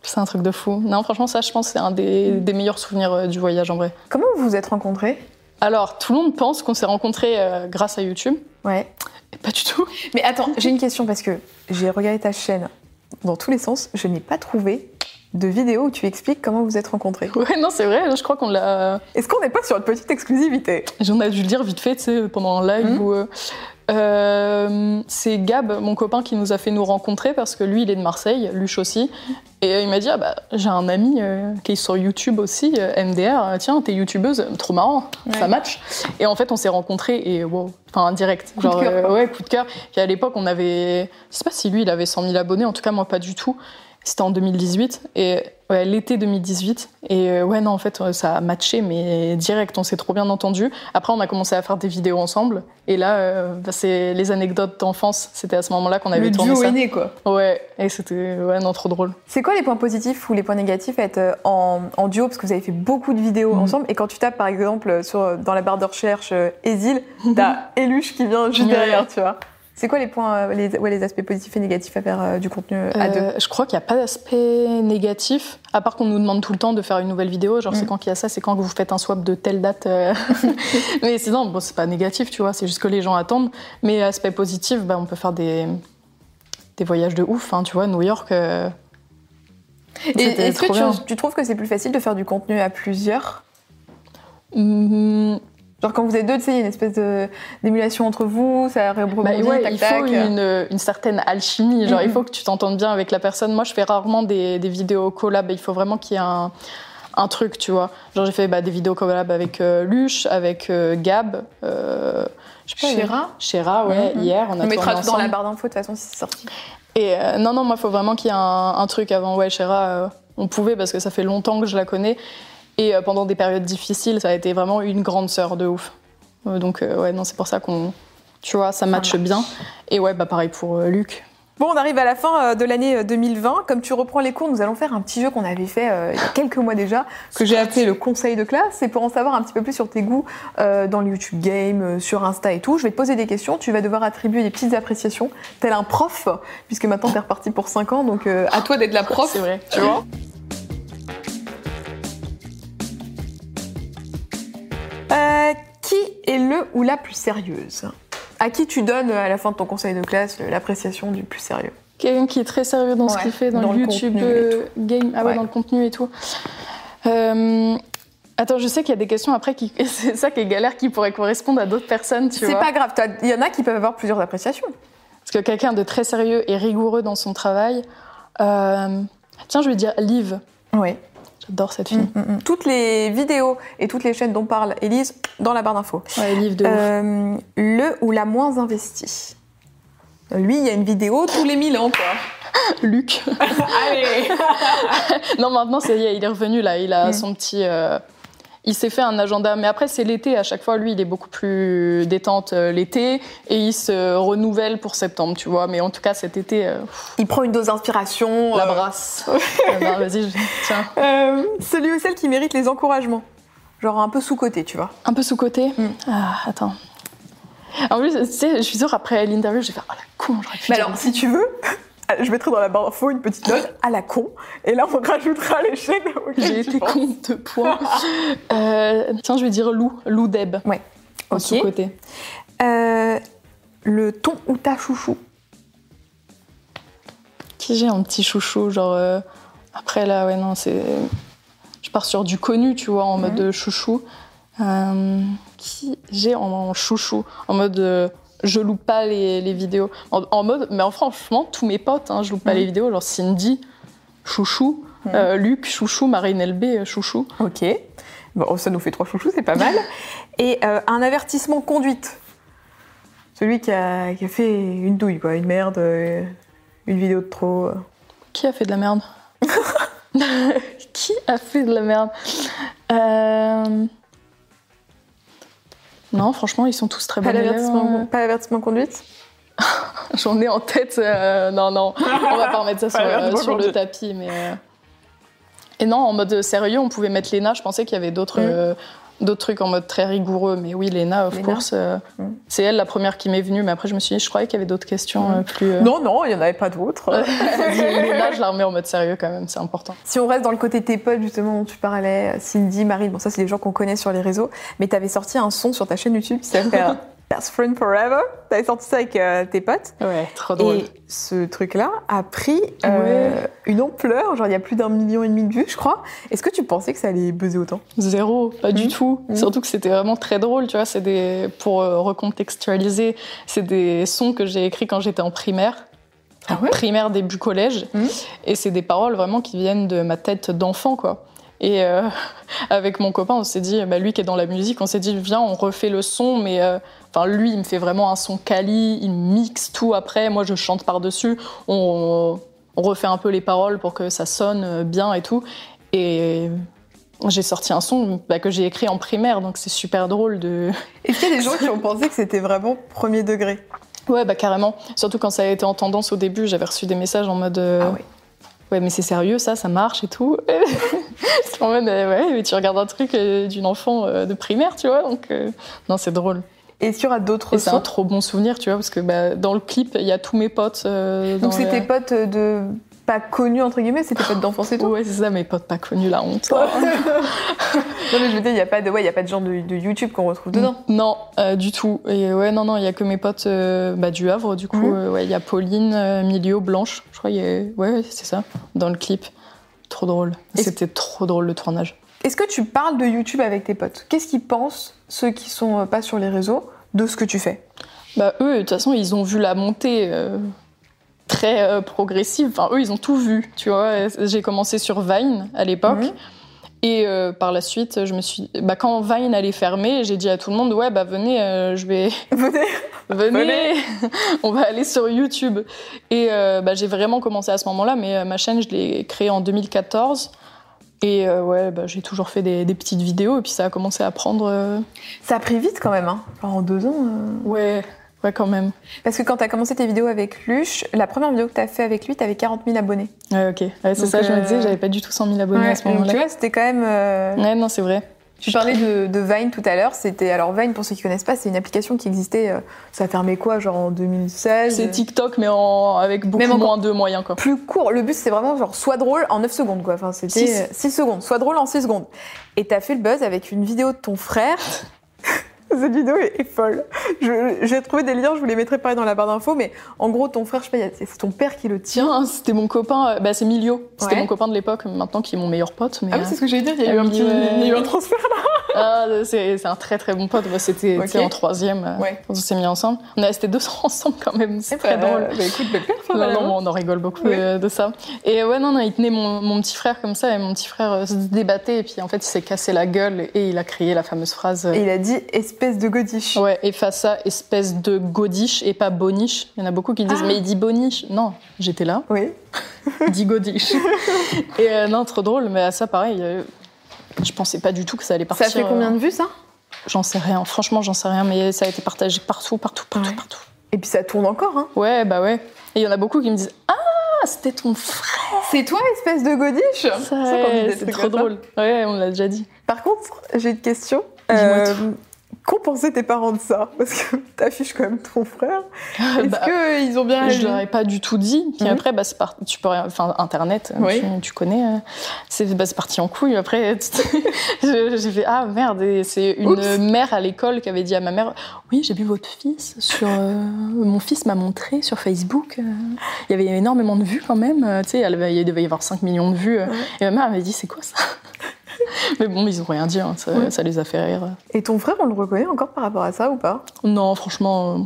c'est un truc de fou. Non franchement ça je pense c'est un des, des, meilleurs souvenirs euh, du voyage en vrai. Comment vous vous êtes rencontrés? Alors tout le monde pense qu'on s'est rencontrés grâce à YouTube. Ouais. Et pas du tout. Mais attends j'ai une question parce que j'ai regardé ta chaîne dans tous les sens. Je n'ai pas trouvé de vidéos où tu expliques comment vous êtes rencontrés. Ouais, non, c'est vrai, je crois qu'on l'a. Est-ce qu'on n'est pas sur une petite exclusivité? J'en ai dû le dire vite fait, tu sais, pendant un live mmh. où. Euh, euh, c'est Gab, mon copain, qui nous a fait nous rencontrer parce que lui, il est de Marseille, Luche aussi. Et il m'a dit ah bah, J'ai un ami euh, qui est sur YouTube aussi, MDR, tiens, t'es youtubeuse, trop marrant, ça match. Et en fait, on s'est rencontrés et wow, enfin, direct. Coup genre, de cœur, ouais, coup de cœur. Puis à l'époque, on avait. Je sais pas si lui, il avait 100 000 abonnés, en tout cas, moi, pas du tout. C'était en 2018 et ouais, l'été 2018 et euh, ouais non en fait ça a matché mais direct on s'est trop bien entendu. Après on a commencé à faire des vidéos ensemble et là euh, bah, c'est les anecdotes d'enfance. C'était à ce moment-là qu'on avait Le tourné duo ça. Aîné, quoi. Ouais et c'était ouais non trop drôle. C'est quoi les points positifs ou les points négatifs à être euh, en, en duo? Parce que vous avez fait beaucoup de vidéos mhm. ensemble et quand tu tapes par exemple sur dans la barre de recherche Esil, t'as Eluche qui vient juste derrière tu vois. C'est quoi les points, euh, les, ouais, les aspects positifs et négatifs à faire euh, du contenu à euh, deux Je crois qu'il n'y a pas d'aspect négatif, à part qu'on nous demande tout le temps de faire une nouvelle vidéo. Genre, c'est mm. quand qu'il y a ça, c'est quand vous faites un swap de telle date. Mais sinon, bon, c'est pas négatif, tu vois, c'est juste que les gens attendent. Mais aspect positif, bah, on peut faire des, des voyages de ouf, hein, tu vois, New York. et est-ce que tu, tu, trouves que c'est plus facile de faire du contenu à plusieurs? Mmh, Genre quand vous êtes deux, tu sais, il y a une espèce d'émulation entre vous, ça rebondit, bah, ouais, tac, il faut une, une, certaine alchimie. Genre, il faut que tu t'entendes bien avec la personne. Moi, je fais rarement des, des vidéos collab. Il faut vraiment qu'il y ait un, un, truc, tu vois. Genre, j'ai fait bah, des vidéos collab avec euh, Luche, avec euh, Gab. Euh, je sais pas, Chéra Chéra, ouais, mm-hmm. hier. On, a on mettra dans la barre d'infos, de toute façon, si c'est sorti. Et euh, non, non, moi, il faut vraiment qu'il y ait un, un, truc avant. Ouais, Chéra, euh, on pouvait parce que ça fait longtemps que je la connais. Et euh, pendant des périodes difficiles, ça a été vraiment une grande sœur de ouf. Euh, donc euh, ouais, non, c'est pour ça qu'on, tu vois, ça matche bien. Et ouais, bah pareil pour Luc. Bon, on arrive à la fin de l'année 2020. Comme tu reprends les cours, nous allons faire un petit jeu qu'on avait fait il y a quelques mois déjà, que j'ai appelé le conseil de classe. C'est pour en savoir un petit peu plus sur tes goûts dans le YouTube Game, sur Insta et tout. Je vais te poser des questions. Tu vas devoir attribuer des petites appréciations, tel un prof, puisque maintenant t'es reparti pour 5 ans. Donc à toi d'être la prof. C'est vrai. Tu vois Euh, qui est le ou la plus sérieuse? À qui tu donnes à la fin de ton conseil de classe l'appréciation du plus sérieux? Quelqu'un qui est très sérieux dans ce qu'il fait, dans, le YouTube euh, game, ah ouais, dans le contenu et tout. Euh, attends, je sais qu'il y a des questions après qui, c'est ça qui est galère, qui pourrait correspondre à d'autres personnes, tu vois. C'est pas grave, il y en a qui peuvent avoir plusieurs appréciations. Parce que quelqu'un de très sérieux et rigoureux dans son travail, Tiens, je vais dire Liv. Oui. J'adore cette fille. Mm, mm, mm. Toutes les vidéos et toutes les chaînes dont parle Élise dans la barre d'infos. Ouais, Liv de ouf. Euh, le ou la moins investie. Lui, il y a une vidéo tous les 1000 ans, quoi. Luc. Allez non, maintenant, ça y est, il est revenu là. Il a son petit. euh, Il s'est fait un agenda, mais après c'est l'été. À chaque fois, lui, il est beaucoup plus détente euh, l'été et il se renouvelle pour septembre, tu vois. Mais en tout cas, cet été, euh, Il prend une dose d'inspiration. la euh, brasse. Ah ben, Vas-y, tiens. euh, celui ou celle qui mérite les encouragements. Genre un peu sous-côté, tu vois. Un peu sous côté. Mm. Ah, attends. En plus, tu sais, je suis sûre après l'interview, je vais faire oh la con, j'aurais pu. Mais alors, si tu veux, je mettrai dans la barre d'infos une petite note à la con. Et là, on rajoutera les chaînes J'ai été penses. con de points. Euh, tiens, je vais dire Lou, Lou Deb. Ouais. Ok. sous côté. Euh, le ton ou ta chouchou? Qui j'ai un petit chouchou, genre. euh, Après là, ouais, non, c'est. Je pars sur du connu, tu vois, en mode de chouchou. Qui j'ai en, en chouchou? En mode. Je loupe pas les, les vidéos. En, en mode. Mais en- franchement, tous mes potes, hein, je loupe pas Mhm. les vidéos. Genre Cindy, chouchou. Mhm. euh, Luc, chouchou. Marine LB, euh, chouchou. Ok. Bon, ça nous fait trois chouchous, c'est pas mal. Et euh, un avertissement conduite. Celui qui a, qui a fait une douille, quoi. Une merde, euh, une vidéo de trop. Qui a fait de la merde? Qui a fait de la merde? Euh, Non, franchement, ils sont tous très Pas bons. élèves, d'avertissement hein. pas d'avertissement conduite J'en ai en tête. euh, non, non, on va pas remettre ça sur, euh, sur le tapis. Mais euh, Et non, en mode sérieux, on pouvait mettre Léna. Je pensais qu'il y avait d'autres. Mm. D'autres trucs en mode très rigoureux, mais oui, Léna, of Léna. course, euh, Mm. c'est elle la première qui m'est venue, mais après je me suis dit, je croyais qu'il y avait d'autres questions euh, plus. euh, Non, non, il n'y en avait pas d'autres. Léna, je la remets en mode sérieux quand même, c'est important. Si on reste dans le côté tes potes, justement, dont tu parlais, Cindy, Marie, bon, ça, c'est des gens qu'on connaît sur les réseaux, mais tu avais sorti un son sur ta chaîne YouTube qui s'appelle Best Friend Forever. Tu avais sorti ça avec euh, tes potes. Ouais, trop drôle. Et ce truc-là a pris euh, une ampleur, genre il y a plus d'un million et demi de vues, je crois. Est-ce que tu pensais que ça allait buzzer autant? Zéro, pas du Mhm. tout. Mhm. Surtout que c'était vraiment très drôle, tu vois. C'est des, pour euh, recontextualiser, c'est des sons que j'ai écrits quand j'étais en primaire. Ah ouais? Primaire, début collège. Mhm. Et c'est des paroles vraiment qui viennent de ma tête d'enfant, quoi. Et avec mon copain, on s'est dit, bah, lui qui est dans la musique, on s'est dit, viens, on refait le son, mais enfin lui, il me fait vraiment un son quali, il mixe tout après, moi je chante par-dessus, on, on refait un peu les paroles pour que ça sonne euh, bien et tout. Et j'ai sorti un son bah, que j'ai écrit en primaire, donc c'est super drôle de... Est-ce qu'il y a des gens qui ont pensé que c'était vraiment premier degré? Ouais, bah carrément. Surtout quand ça a été en tendance au début, j'avais reçu des messages en mode... euh, Ah ouais. Ouais, mais c'est sérieux, ça, ça marche et tout. c'est en mode, euh, ouais, mais tu regardes un truc d'une enfant de primaire, tu vois, donc euh, non, c'est drôle. Et est-ce qu'il y aura d'autres c'est un trop bon souvenir, tu vois, parce que bah, dans le clip, il y a tous mes potes. euh, Donc c'était potes de pas connus entre guillemets, c'était potes d'enfance et tout. Ouais, c'est ça, mes potes pas connus, la honte. Non mais je veux dire, il y a pas de ouais, il y a pas de genre de, de YouTube qu'on retrouve dedans. Non, euh, du tout. Et ouais, non, non, il y a que mes potes euh, bah, du Havre, du coup. Euh, ouais, il y a Pauline, Milio, Blanche. Je crois, y a... ouais, ouais, c'est ça, dans le clip. Trop drôle. Et- C'était trop drôle le tournage. Est-ce que tu parles de YouTube avec tes potes? Qu'est-ce qu'ils pensent ceux qui sont euh, pas sur les réseaux de ce que tu fais? Bah eux, de toute façon, ils ont vu la montée euh, très euh, progressive. Enfin, eux, ils ont tout vu, tu vois. J'ai commencé sur Vine à l'époque. Mhm. Et euh, par la suite, je me suis... Bah, quand Vine allait fermer, j'ai dit à tout le monde, ouais, bah venez, euh, je vais... Venez. Venez, on va aller sur YouTube. Et euh, bah, j'ai vraiment commencé à ce moment-là, mais ma chaîne, je l'ai créée en 2014. Et euh, ouais, bah, j'ai toujours fait des, des petites vidéos, et puis ça a commencé à prendre... euh, Ça a pris vite quand même, hein. Genre en deux ans. euh. Ouais, ouais, quand même. Parce que quand t'as commencé tes vidéos avec Luche, la première vidéo que t'as fait avec lui, t'avais 40 000 abonnés. Ouais, ok. Ouais, c'est ça, je me disais, j'avais pas du tout 100 000 abonnés à ce donc moment-là. tu vois, c'était quand même. Ouais, non, c'est vrai. Tu parlais de, de Vine tout à l'heure. C'était alors Vine pour ceux qui connaissent pas, c'est une application qui existait. euh, ça a fermé quoi, genre en 2016. C'est TikTok, mais en... avec beaucoup Même moins de moyens, quoi. plus court. Le but, c'est vraiment genre soit drôle en 9 secondes, quoi. Enfin, c'était Six. 6 secondes. Soit drôle en 6 secondes. Et t'as fait le buzz avec une vidéo de ton frère. Cette vidéo est, est folle. J'ai trouvé des liens, je vous les mettrai pareil dans la barre d'infos, mais en gros, ton frère, je sais pas, c'est ton père qui le tient. C'était mon copain, euh, bah, c'est Milio. C'était Ouais. mon copain de l'époque, maintenant qui est mon meilleur pote. Mais, Ah oui, euh, c'est ce que j'allais dire, il y a eu un petit il y a eu un transfert là. Ah, c'est un très très bon pote. Bah, C'était en troisième euh, Ouais. quand on s'est mis ensemble. On est restés deux ans ensemble quand même. C'est très Bah, drôle. Bah écoute, belle perf, Non, non, on en rigole beaucoup euh, de ça. Et ouais, non, non, il tenait mon, mon petit frère comme ça, et mon petit frère euh, se débattait, et puis en fait, il s'est cassé la gueule, et il a crié la fameuse phrase. euh, Et il a dit espèce de godiche. Ouais, et face à espèce de godiche et pas boniche. Il y en a beaucoup qui disent, Ah. mais il dit boniche. Non, j'étais là, Oui. il dit godiche. et euh, non, trop drôle, mais à ça, pareil, euh, je pensais pas du tout que ça allait partir. Ça fait combien euh, de vues ça? J'en sais rien, franchement, j'en sais rien, mais ça a été partagé partout, partout, partout, Ouais. partout. Et puis ça tourne encore, hein. Ouais, bah ouais. Et il y en a beaucoup qui me disent, ah, c'était ton frère. C'est toi, espèce de godiche? Ça, C'est trop drôle. Ouais, on l'a déjà dit. Par contre, j'ai une question. Dis-moi Euh, Pensé tes parents de ça? Parce que t'affiches quand même ton frère. Est-ce Bah, qu'ils ont bien réagi Je leur ai pas du tout dit. Puis Mhm. après, bah, c'est par- tu peux, enfin, Internet, euh, Oui. tu, tu connais. euh, C'est bah, parti en couille. Après, j'ai fait ah merde. C'est une Oups. mère à l'école qui avait dit à ma mère, oui, j'ai vu votre fils sur. euh, mon fils m'a montré sur Facebook. euh, il y avait énormément de vues quand même. Tu sais, avait- il devait y avoir 5 millions de vues. Ouais. Et ma mère m'avait dit, c'est quoi ça? Mais bon, ils ont rien dit. hein, ça, Ouais. ça les a fait rire. Et ton frère, on le reconnaît encore par rapport à ça ou pas? Non, franchement, euh,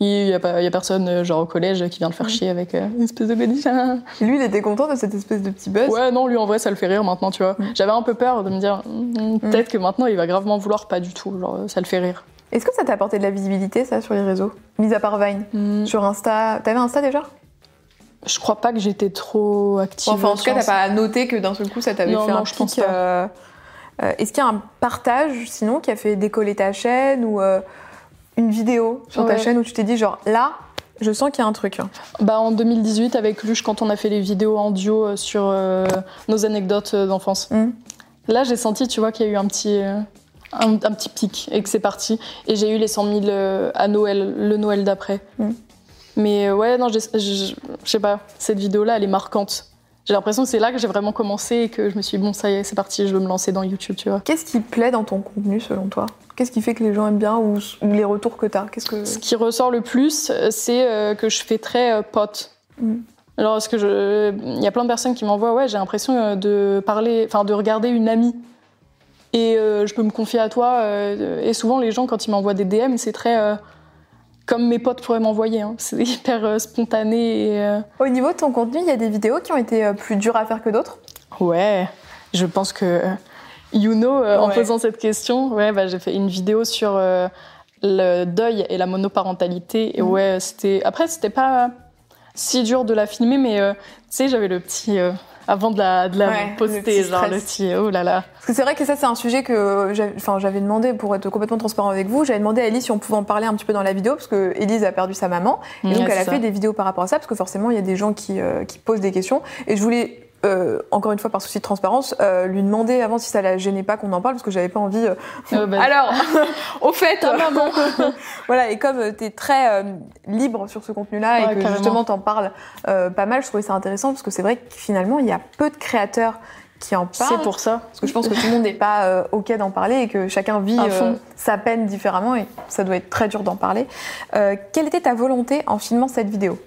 il n'y a, a personne, euh, genre au collège, qui vient le faire chier avec euh, une espèce de hein. Lui, il était content de cette espèce de petit buzz? Ouais, non, lui en vrai, ça le fait rire maintenant, tu vois. J'avais un peu peur de me dire, mm, peut-être que maintenant il va gravement vouloir, pas du tout, genre ça le fait rire. Est-ce que ça t'a apporté de la visibilité, ça, sur les réseaux? Mis à part Vine. Mm. Sur Insta. T'avais Insta déjà? Je crois pas que j'étais trop active. Enfin, en tout cas, t'as pas noté que d'un seul coup, ça t'avait fait non, un je pic, pense pas. euh, euh, Est-ce qu'il y a un partage, sinon, qui a fait décoller ta chaîne ou euh, une vidéo sur ta chaîne où tu t'es dit, genre, là, je sens qu'il y a un truc. hein. Bah, en 2018, avec Luche, quand on a fait les vidéos en duo sur euh, nos anecdotes d'enfance. Mm. Là, j'ai senti, tu vois, qu'il y a eu un petit, un, un petit pic et que c'est parti. Et j'ai eu les 100 000 euh, à Noël, le Noël d'après. Mm. Mais euh, ouais, non, j'ai- je je sais pas, cette vidéo-là, elle est marquante. J'ai l'impression que c'est là que j'ai vraiment commencé et que je me suis dit, bon, ça y est, c'est parti, je veux me lancer dans YouTube, tu vois. Qu'est-ce qui plaît dans ton contenu, selon toi? Qu'est-ce qui fait que les gens aiment bien ou, ou les retours que t'as? Qu'est-ce que... Ce qui ressort le plus, euh, c'est euh, que je fais très pote. Mm. Alors, parce que je, il y a plein de personnes qui m'envoient, ouais, j'ai l'impression de parler, enfin, de regarder une amie. Et euh, je peux me confier à toi. et souvent, les gens, quand ils m'envoient des DM, c'est très euh, comme mes potes pourraient m'envoyer. hein. C'est hyper euh, spontané. Et, euh, Au niveau de ton contenu, il y a des vidéos qui ont été euh, plus dures à faire que d'autres? Ouais, je pense que you know, en posant cette question, ouais, bah, j'ai fait une vidéo sur le deuil et la monoparentalité. Et Mhm. ouais, c'était. Après, c'était pas si dur de la filmer, mais tu sais, j'avais le petit. Avant de la, de la Ouais, poster, genre le petit. Oh là là. Parce que c'est vrai que ça, c'est un sujet que j'avais enfin, j'avais demandé, pour être complètement transparent avec vous, j'avais demandé à Ellie si on pouvait en parler un petit peu dans la vidéo, parce que Elise a perdu sa maman. Et donc, Ouais, elle a fait des vidéos par rapport à ça, parce que forcément, il y a des gens qui, euh, qui posent des questions. Et je voulais, euh, encore une fois, par souci de transparence, euh, lui demander avant si ça la gênait pas qu'on en parle, parce que j'avais pas envie. euh, bah, Alors, au fait, maman. voilà, et comme tu es très libre sur ce contenu-là et que carrément. justement t'en parles pas mal, je trouvais ça intéressant, parce que c'est vrai que finalement, il y a peu de créateurs qui en parlent. C'est pour ça. Parce que je pense que tout le monde n'est pas OK d'en parler et que chacun vit sa peine différemment et ça doit être très dur d'en parler. Quelle était ta volonté en filmant cette vidéo?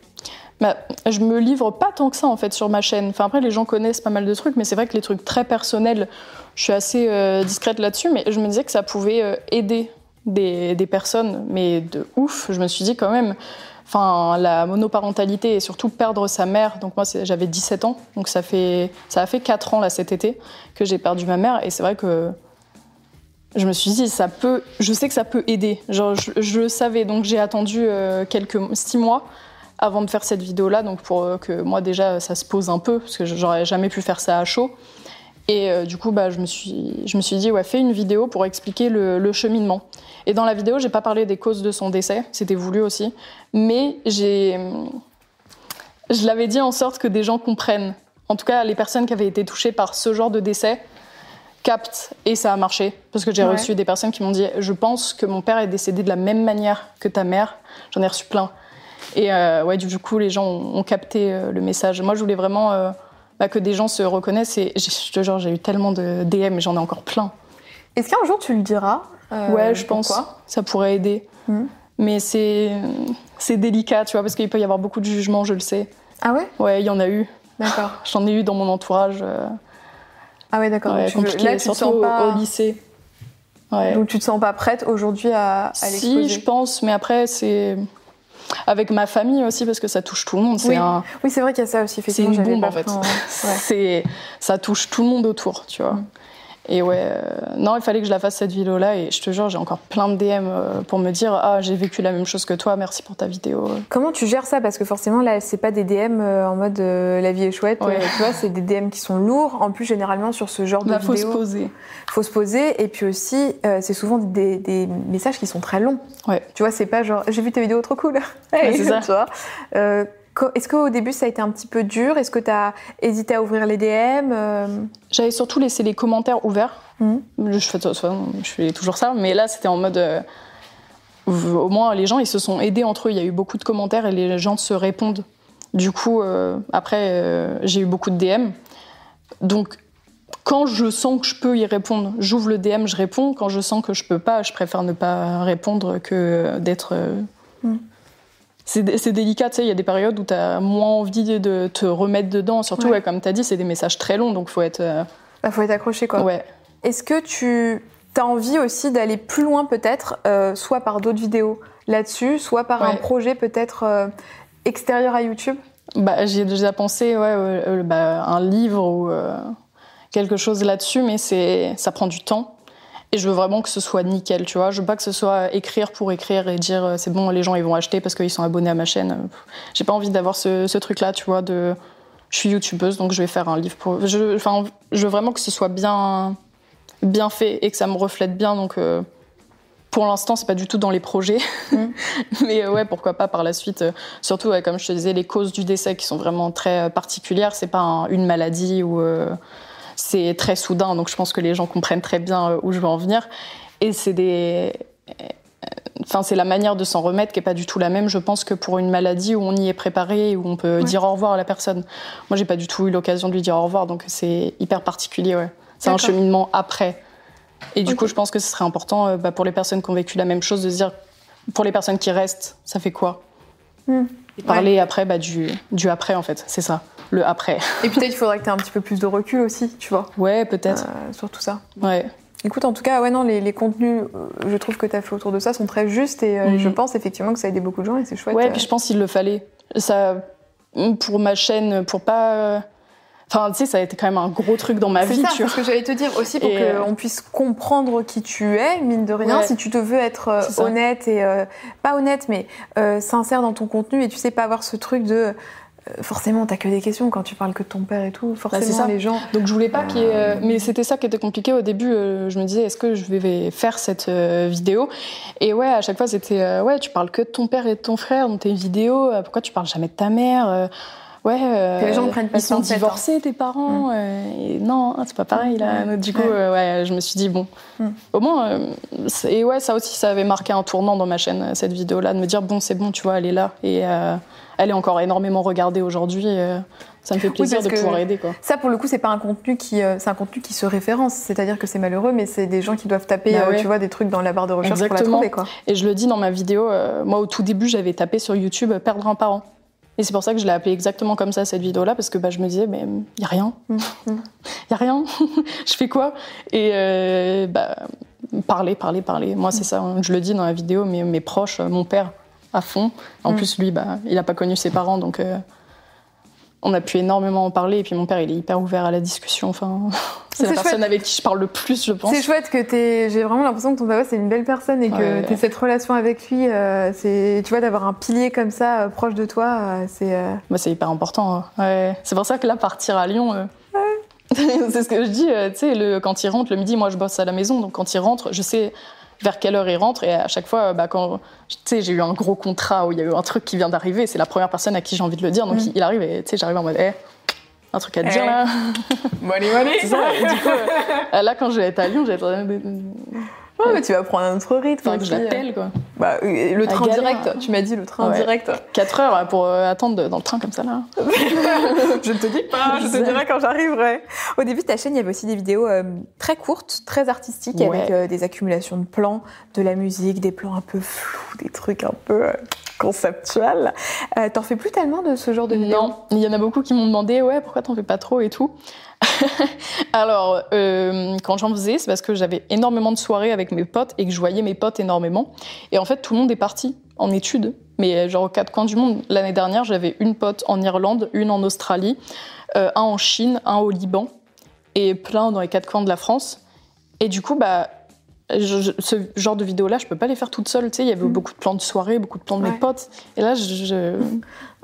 Bah, je me livre pas tant que ça en fait sur ma chaîne. Enfin après les gens connaissent pas mal de trucs, mais c'est vrai que les trucs très personnels, je suis assez euh, discrète là-dessus. Mais je me disais que ça pouvait euh, aider des, personnes, mais de ouf. Je me suis dit quand même, enfin la monoparentalité et surtout perdre sa mère. Donc moi j'avais 17 ans, donc ça fait ça a fait 4 ans là cet été que j'ai perdu ma mère et c'est vrai que je me suis dit ça peut, je sais que ça peut aider. Genre je, je le savais, donc j'ai attendu euh, quelques six mois avant de faire cette vidéo-là, donc pour euh, que moi déjà ça se pose un peu, parce que j'aurais jamais pu faire ça à chaud. Et euh, du coup, bah, je, me suis, je me suis dit, ouais, fais une vidéo pour expliquer le, le cheminement. Et dans la vidéo, j'ai pas parlé des causes de son décès, c'était voulu aussi, mais j'ai, je l'avais dit en sorte que des gens comprennent. En tout cas, les personnes qui avaient été touchées par ce genre de décès captent, et ça a marché, parce que j'ai Ouais. reçu des personnes qui m'ont dit, je pense que mon père est décédé de la même manière que ta mère. J'en ai reçu plein. Et euh, ouais, du coup, les gens ont, ont capté euh, le message. Moi, je voulais vraiment euh, bah, que des gens se reconnaissent. Et j'ai- je te jure, j'ai eu tellement de DM, j'en ai encore plein. Est-ce qu'un jour tu le diras ouais, je pense. Ça pourrait aider. Mhm. Mais c'est c'est délicat, tu vois, parce qu'il peut y avoir beaucoup de jugements, je le sais. Ah ouais? Ouais, il y en a eu. D'accord. J'en ai eu dans mon entourage. Ah ouais, d'accord. ouais, tu veux- compliqué, Là, tu te surtout sens au- pas... au lycée. Ouais. Donc tu te sens pas prête aujourd'hui à, à l'exposer? si, je pense, mais après, c'est avec ma famille aussi, parce que ça touche tout le monde. Oui. un... Oui, c'est vrai qu'il y a ça aussi, c'est une bombe pas en fait. ouais. Ça touche tout le monde autour, tu vois. Mm. Et ouais, euh, non, il fallait que je la fasse cette vidéo-là. Et je te jure, j'ai encore plein de DM euh, pour me dire Ah, j'ai vécu la même chose que toi, merci pour ta vidéo. Comment tu gères ça? Parce que forcément, là, c'est pas des DM euh, en mode euh, la vie est chouette, Ouais. euh, tu vois, c'est des DM qui sont lourds. En plus, généralement, sur ce genre de Bah, faut se vidéo, poser. faut se poser. Et puis aussi, c'est souvent des, des messages qui sont très longs. Ouais. Tu vois, c'est pas genre j'ai vu tes vidéos trop cool. Ouais, c'est ça. tu vois. Est-ce qu'au début, ça a été un petit peu dur? Est-ce que tu as hésité à ouvrir les DM euh, J'avais surtout laissé les commentaires ouverts. Mhm. Je, fais, de toute façon, je fais toujours ça, mais là, c'était en mode. euh, au moins, les gens, ils se sont aidés entre eux. Il y a eu beaucoup de commentaires et les gens se répondent. Du coup, euh, après, euh, j'ai eu beaucoup de DM. Donc, quand je sens que je peux y répondre, j'ouvre le DM, je réponds. Quand je sens que je peux pas, je préfère ne pas répondre que d'être. Mhm. C'est délicat, tu sais, il y a des périodes où tu as moins envie de te remettre dedans. Surtout, Ouais. ouais, comme tu as dit, c'est des messages très longs, donc faut être. euh, bah, faut être accroché quoi. ouais. Est-ce que tu as envie aussi d'aller plus loin peut-être, euh, soit par d'autres vidéos là-dessus, soit par un projet peut-être euh, extérieur à YouTube? Bah, j'ai déjà pensé, ouais, bah, un livre ou quelque chose là-dessus, mais ça prend du temps. Et je veux vraiment que ce soit nickel, tu vois. Je veux pas que ce soit écrire pour écrire et dire euh, c'est bon, les gens ils vont acheter parce qu'ils sont abonnés à ma chaîne. Euh, J'ai pas envie d'avoir ce, ce truc-là, tu vois, de je suis youtubeuse donc je vais faire un livre pour. Je, enfin, je veux vraiment que ce soit bien, bien fait et que ça me reflète bien. Donc, euh, pour l'instant, c'est pas du tout dans les projets. Mais euh, ouais, pourquoi pas par la suite. euh, surtout, ouais, comme je te disais, les causes du décès qui sont vraiment très particulières. C'est pas un- une maladie ou c'est très soudain. Donc je pense que les gens comprennent très bien euh, où je veux en venir. Et c'est des. Enfin, c'est la manière de s'en remettre qui est pas du tout la même, je pense, que pour une maladie où on y est préparé, où on peut Ouais. dire au revoir à la personne. Moi, j'ai pas du tout eu l'occasion de lui dire au revoir, donc c'est hyper particulier, ouais. C'est un cheminement après. Et du coup, je pense que ce serait important euh, bah, pour les personnes qui ont vécu la même chose de se dire, pour les personnes qui restent, ça fait quoi? Hmm. Et parler après bah, du, du après, en fait, c'est ça, le après. Et peut-être il faudrait que tu aies un petit peu plus de recul aussi, tu vois, Ouais, peut-être. euh, sur tout ça. Ouais. Écoute, en tout cas, ouais, non, les, les contenus, euh, je trouve que tu as fait autour de ça sont très justes et euh, je pense effectivement que ça a aidé beaucoup de gens et c'est chouette. Ouais, puis je pense qu'il le fallait. Ça, pour ma chaîne, pour pas. Enfin, tu sais, ça a été quand même un gros truc dans ma vie, c'est ce que j'allais te dire aussi pour euh, qu'on puisse comprendre qui tu es, mine de rien. Ouais. Si tu te veux être euh, honnête et euh, pas honnête, mais sincère dans ton contenu et tu sais pas avoir ce truc de forcément t'as que des questions quand tu parles que de ton père et tout. Forcément Bah, ça. les gens. Donc je voulais pas qu'il y ait, euh, Mais c'était ça qui était compliqué au début. euh, je me disais, est-ce que je vais faire cette euh, vidéo? Et ouais, à chaque fois, c'était euh, ouais, tu parles que de ton père et de ton frère dans tes vidéos. euh, pourquoi tu parles jamais de ta mère? Euh, Ouais, euh, Que les gens prennent pas ils sont hein. divorcés, tes parents. euh, et non, c'est pas pareil là. Du coup, Ouais. euh, ouais, je me suis dit bon, Mm. au moins, euh, et ouais, ça aussi, ça avait marqué un tournant dans ma chaîne, cette vidéo-là, de me dire bon, c'est bon, tu vois, elle est là et euh, elle est encore énormément regardée aujourd'hui. euh, ça me fait plaisir de pouvoir aider quoi. Ça pour le coup c'est pas un contenu qui euh, c'est un contenu qui se référence, c'est-à-dire que c'est malheureux, mais c'est des gens qui doivent taper, Bah euh, ouais. tu vois, des trucs dans la barre de recherche pour Exactement. la trouver quoi. Et je le dis dans ma vidéo, euh, moi au tout début j'avais tapé sur YouTube euh, perdre un parent. Et c'est pour ça que je l'ai appelé exactement comme ça cette vidéo-là, parce que bah, je me disais, mais il y a rien. Mm, Il y a rien. je fais quoi? Et euh, bah, parler, parler, parler. Moi c'est ça, hein. je le dis dans la vidéo, mais mes proches, mon père à fond. En Mm. plus lui, bah, il n'a pas connu ses parents, donc euh, on a pu énormément en parler. Et puis mon père, il est hyper ouvert à la discussion. Enfin, c'est la personne avec qui je parle le plus, je pense. C'est chouette que t'es. J'ai vraiment l'impression que ton papa c'est une belle personne et que Ouais. cette relation avec lui. euh, c'est, tu vois, d'avoir un pilier comme ça euh, proche de toi, euh, c'est. Bah, c'est hyper important. hein. Ouais. C'est pour ça que là, partir à Lyon, c'est ce que je dis. tu sais, le- quand il rentre le midi, moi je bosse à la maison, donc quand il rentre, je sais vers quelle heure il rentre. Et à chaque fois, euh, bah, quand tu sais, j'ai eu un gros contrat où il y a eu un truc qui vient d'arriver, c'est la première personne à qui j'ai envie de le dire. Donc Mm. il, arrive et tu sais, j'arrive en mode, Eh, un truc à te dire Eh. là. Money, money C'est ça. Et du coup, euh, là, quand je vais être à Lyon, j'ai Ouais, mais tu vas prendre un autre rythme. que je aussi, euh. l'appelle quoi. Bah, euh, le train galère. direct, tu m'as dit le train Ouais. direct. 4 heures pour euh, attendre dans le train comme ça là. je ne te dis pas, je te dirai quand j'arriverai. Au début de ta chaîne, il y avait aussi des vidéos euh, très courtes, très artistiques, Ouais. avec euh, des accumulations de plans, de la musique, des plans un peu flous, des trucs un peu conceptuels. Euh, T'en fais plus tellement de ce genre de vidéos? Non, il y en a beaucoup qui m'ont demandé ouais pourquoi t'en fais pas trop et tout. Alors euh, quand j'en faisais, c'est parce que j'avais énormément de soirées avec mes potes et que je voyais mes potes énormément. Et en fait tout le monde est parti en études, mais euh, genre aux quatre coins du monde. L'année dernière j'avais une pote en Irlande, une en Australie, euh, un en Chine, un au Liban et plein dans les quatre coins de la France. Et du coup bah je- je- ce genre de vidéos-là, je peux pas les faire toute seule. Tu sais, il y avait beaucoup de plans de soirée, beaucoup de plans de Ouais. mes potes. Et là, je, je-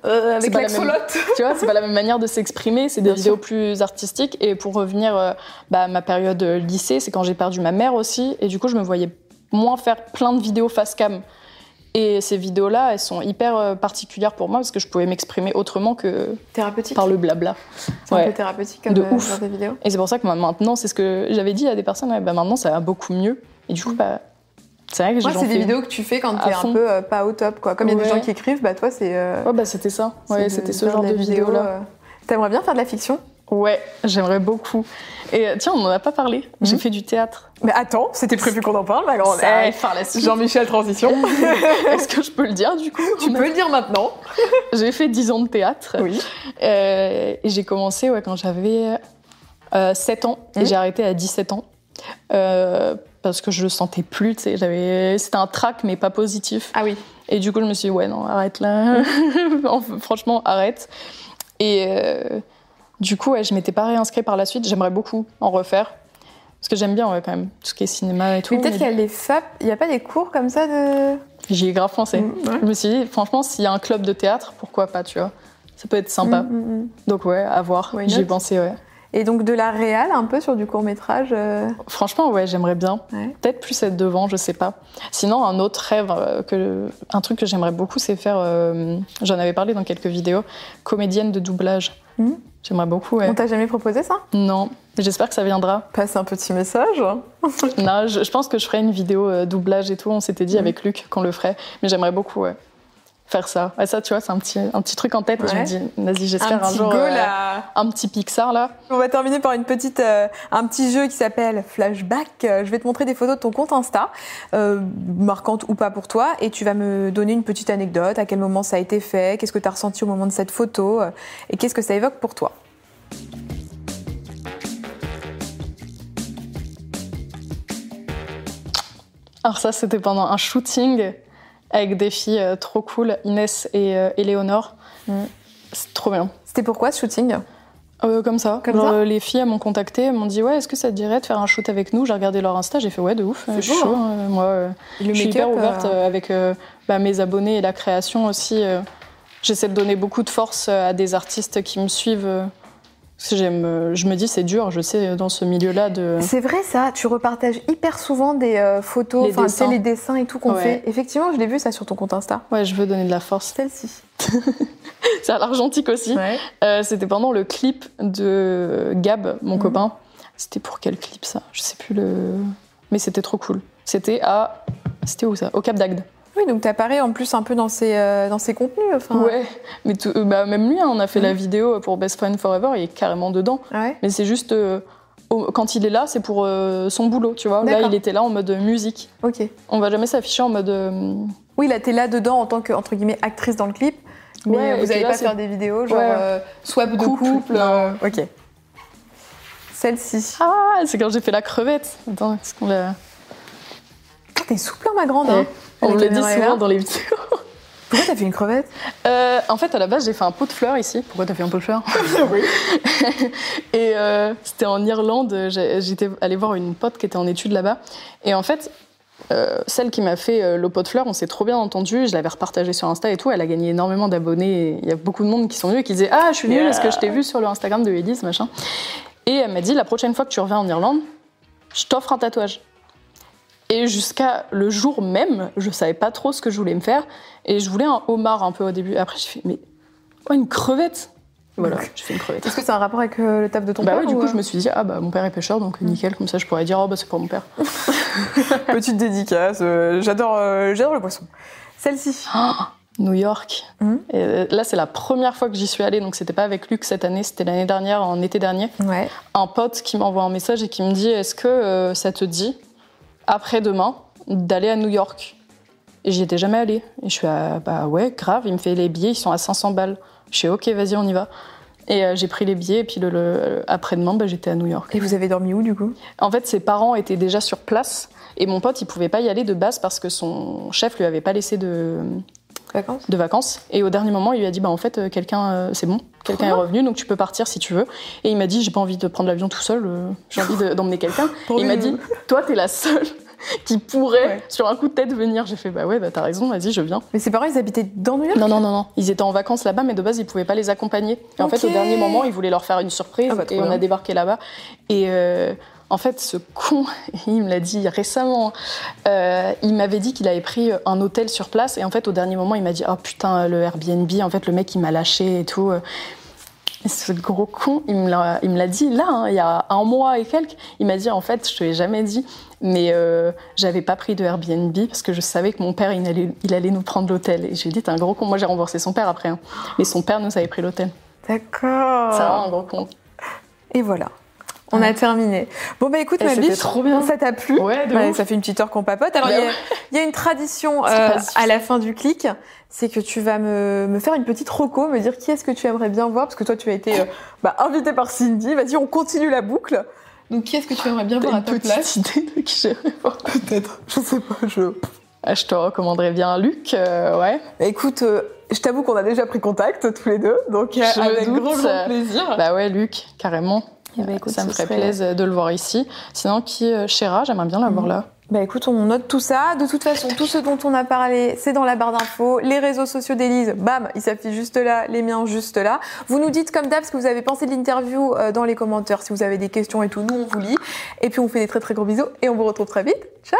Euh, avec pas la l'axolote. tu vois, c'est pas la même manière de s'exprimer, c'est des Bien vidéos plus artistiques. Et pour revenir euh, bah, à ma période euh, lycée, c'est quand j'ai perdu ma mère aussi. Et du coup, je me voyais moins faire plein de vidéos face cam. Et ces vidéos-là, elles sont hyper particulières pour moi parce que je pouvais m'exprimer autrement que Thérapeutique. par le blabla. C'est un peu thérapeutique comme De euh, ouf. genre de vidéo. Et c'est pour ça que maintenant, c'est ce que j'avais dit à des personnes, ouais, bah, maintenant ça va beaucoup mieux. Et du coup, bah, c'est vrai que Moi, c'est des vidéos que tu fais quand t'es un peu euh, pas au top, quoi. Comme il y a des gens qui écrivent, bah toi, c'est. euh, Ouais, bah c'était ça. Ouais, c'était ce genre de vidéo, vidéo-là. euh. T'aimerais bien faire de la fiction? Ouais, j'aimerais beaucoup. Et euh, tiens, on n'en a pas parlé. J'ai Mhm. fait du théâtre. Mais attends, c'était prévu qu'on en parle, la suite. Jean-Michel Transition. Est-ce que je peux le dire du coup? Tu peux le dire maintenant. J'ai fait 10 ans de théâtre. Oui. Et j'ai commencé ouais, quand j'avais euh, 7 ans. Et Mhm. j'ai arrêté à 17 ans. Euh, parce que je le sentais plus. tu sais, j'avais- C'était un trac, mais pas positif. Ah oui. Et du coup, je me suis dit, ouais, non, arrête là. Franchement, arrête. Et euh, du coup, ouais, je m'étais pas réinscrite par la suite. J'aimerais beaucoup en refaire. Parce que j'aime bien, ouais, quand même, tout ce qui est cinéma et tout. Mais peut-être qu'il y a les FAP, il n'y a pas des cours comme ça de. J'y ai grave pensé. Mm, ouais. Je me suis dit, franchement, s'il y a un club de théâtre, pourquoi pas, tu vois Ça peut être sympa. Mm, mm. Donc, ouais, à voir. J'y ai pensé, ouais. Et donc de la réal, un peu sur du court métrage. Franchement, ouais, j'aimerais bien. Ouais. Peut-être plus être devant, je sais pas. Sinon, un autre rêve, euh, que, un truc que j'aimerais beaucoup, c'est faire, euh, j'en avais parlé dans quelques vidéos, comédienne de doublage. Mhm. J'aimerais beaucoup, ouais. On t'a jamais proposé ça? Non, j'espère que ça viendra. Passe un petit message. non, je, je pense que je ferai une vidéo euh, doublage et tout. On s'était dit Mhm. avec Luc qu'on le ferait. Mais j'aimerais beaucoup, ouais. Faire ça. Ouais, ça, tu vois, c'est un petit, un petit truc en tête. Et je Ouais. me dis, vas-y, j'espère un, jour. go euh, un petit Pixar, là. On va terminer par une petite, euh, un petit jeu qui s'appelle Flashback. Euh, Je vais te montrer des photos de ton compte Insta, euh, marquantes ou pas pour toi, et tu vas me donner une petite anecdote, à quel moment ça a été fait, qu'est-ce que tu as ressenti au moment de cette photo, et qu'est-ce que ça évoque pour toi? Alors ça, c'était pendant un shooting avec des filles euh, trop cool, Inès et euh, Éléonore. Mhm. C'est trop bien. C'était pourquoi ce shooting? Euh, comme ça. Comme Genre, ça euh, les filles elles m'ont contacté, elles m'ont dit ouais, est-ce que ça te dirait de faire un shoot avec nous? J'ai regardé leur Insta, j'ai fait ouais, de ouf. C'est euh, je suis chaud. euh, moi, euh, je suis hyper ouverte euh, euh, avec euh, bah, mes abonnés et la création aussi. euh. J'essaie de donner beaucoup de force euh, à des artistes qui me suivent. Je me dis c'est dur, je sais euh, dans ce milieu-là de. C'est vrai ça, tu repartages hyper souvent des euh, photos, enfin tu sais, dessins. les dessins et tout qu'on Ouais. fait. Effectivement, je l'ai vu ça sur ton compte Insta. Ouais, je veux donner de la force. Celle-ci. C'est à l'argentique aussi. Ouais. Euh, c'était pendant le clip de Gab, mon Mhm. copain. C'était pour quel clip ça? Je sais plus le. Mais c'était trop cool. C'était à. C'était où ça? Au Cap d'Agde. Oui, donc tu apparais en plus un peu dans ces, euh, dans ces contenus. Enfin, Ouais. Mais tout- euh, bah, même lui, hein, on a fait la Mhm. vidéo pour Best Friend Forever, il est carrément dedans. Ouais. Mais c'est juste. euh, au- quand il est là, c'est pour son boulot, tu vois. Là, il était là en mode musique. Ok. On va jamais s'afficher en mode. Oui, là, t'es là dedans en tant que, entre guillemets, actrice dans le clip. Mais Ouais, vous puis allez là, pas faire des vidéos genre Ouais. swap de Couple, couple. Ok. Celle-ci. Ah, c'est quand j'ai fait la crevette. Attends, est-ce qu'on l'a. Ah, T'es souple, hein, ma grande. hein. On me le dit souvent dans les vidéos. Pourquoi t'as fait une crevette? Euh, en fait, à la base, j'ai fait un pot de fleurs ici. Pourquoi t'as fait un pot de fleurs? Oui. Et euh, c'était en Irlande. J'étais allée voir une pote qui était en études là-bas. Et en fait, euh, celle qui m'a fait le pot de fleurs, on s'est trop bien entendu. Je l'avais repartagé sur Insta et tout. Elle a gagné énormément d'abonnés. Il y a beaucoup de monde qui sont venus et qui disaient Ah, je suis venue Yeah. parce que je t'ai vu sur le Instagram de Elise, machin? Et elle m'a dit La prochaine fois que tu reviens en Irlande, je t'offre un tatouage. Et jusqu'à le jour même, je savais pas trop ce que je voulais me faire. Et je voulais un homard un peu au début. Après, j'ai fait Mais oh, une crevette? Voilà, j'ai fait une crevette. Est-ce que c'est un rapport avec euh, le taf de ton Bah père ouais, du ou, coup, euh, je me suis dit, ah bah mon père est pêcheur, donc nickel, comme ça je pourrais dire, oh bah c'est pour mon père. Petite dédicace, euh, j'adore j'adore le poisson. Celle-ci. New York. Et euh, là, c'est la première fois que j'y suis allée, donc c'était pas avec Luc cette année, c'était l'année dernière, en été dernier. Ouais. Un pote qui m'envoie un message et qui me dit, est-ce que ça te dit, après-demain, d'aller à New York Et j'y étais jamais allée. Et je suis à, bah ouais, grave, il me fait les billets, ils sont à 500 balles. Je suis ok, vas-y, on y va. Et euh, j'ai pris les billets, et puis le, le- après-demain, bah, j'étais à New York. Et vous avez dormi où du coup? En fait, ses parents étaient déjà sur place, et mon pote, il pouvait pas y aller de base parce que son chef lui avait pas laissé de, Vacances? de vacances. Et au dernier moment, il lui a dit bah en fait euh, quelqu'un euh, c'est bon, quelqu'un est revenu donc tu peux partir si tu veux. Et il m'a dit j'ai pas envie de prendre l'avion tout seul, euh, j'ai envie de- d'emmener quelqu'un. Il m'a dit toi t'es la seule qui pourrait Ouais. sur un coup de tête venir. J'ai fait bah ouais bah t'as raison, vas-y je viens. Mais ses parents ils habitaient dans New York Non non non non, ils étaient en vacances là-bas mais de base ils pouvaient pas les accompagner. Et en fait au dernier moment ils voulaient leur faire une surprise Ah bah, et on bien. a débarqué là-bas. Et euh, en fait, ce con, il me l'a dit récemment, euh, il m'avait dit qu'il avait pris un hôtel sur place et en fait, au dernier moment, il m'a dit Oh putain, le Airbnb, en fait, le mec, il m'a lâché et tout. Et ce gros con, il me l'a dit là, hein, il y a un mois et quelques. Il m'a dit En fait, je te l'ai jamais dit, mais euh, j'avais pas pris de Airbnb parce que je savais que mon père, il allait, il allait nous prendre l'hôtel. Et je lui ai dit T'es un gros con. Moi, j'ai remboursé son père après. hein. Mais son père nous avait pris l'hôtel. D'accord. C'est vraiment un gros con. Et voilà. On a terminé. Bon bah écoute Et ma biche, trop bien. ça t'a plu Ouais, de ouf. Ça fait une petite heure qu'on papote. Alors il y, Bah a- ouais. il y a une tradition euh, difficile. à la fin du clic, c'est que tu vas me, me faire une petite reco, me dire qui est-ce que tu aimerais bien voir, parce que toi tu as été euh, bah, invité par Cindy. Vas-y, on continue la boucle. Donc qui est-ce que tu aimerais bien voir à ta petite place idée de qui j'aimerais voir Peut-être. Je sais pas. Je. Ah, Je te recommanderais bien Luc, euh, ouais. Écoute, euh, je t'avoue qu'on a déjà pris contact tous les deux, donc euh, avec doute. grand, grand plaisir. Bah ouais, Luc, carrément. Eh ben, écoute, ça me ferait serait- plaisir de le voir ici. Sinon, qui euh, Chéra, j'aimerais bien la voir Mhm. là. Bah écoute, on note tout ça. De toute façon, tout ce dont on a parlé, c'est dans la barre d'infos. Les réseaux sociaux d'Élise, bam, ils s'affichent juste là, les miens juste là. Vous nous dites comme d'hab ce que vous avez pensé de l'interview euh, dans les commentaires. Si vous avez des questions et tout, nous on vous lit. Et puis on fait des très très gros bisous et on vous retrouve très vite. Ciao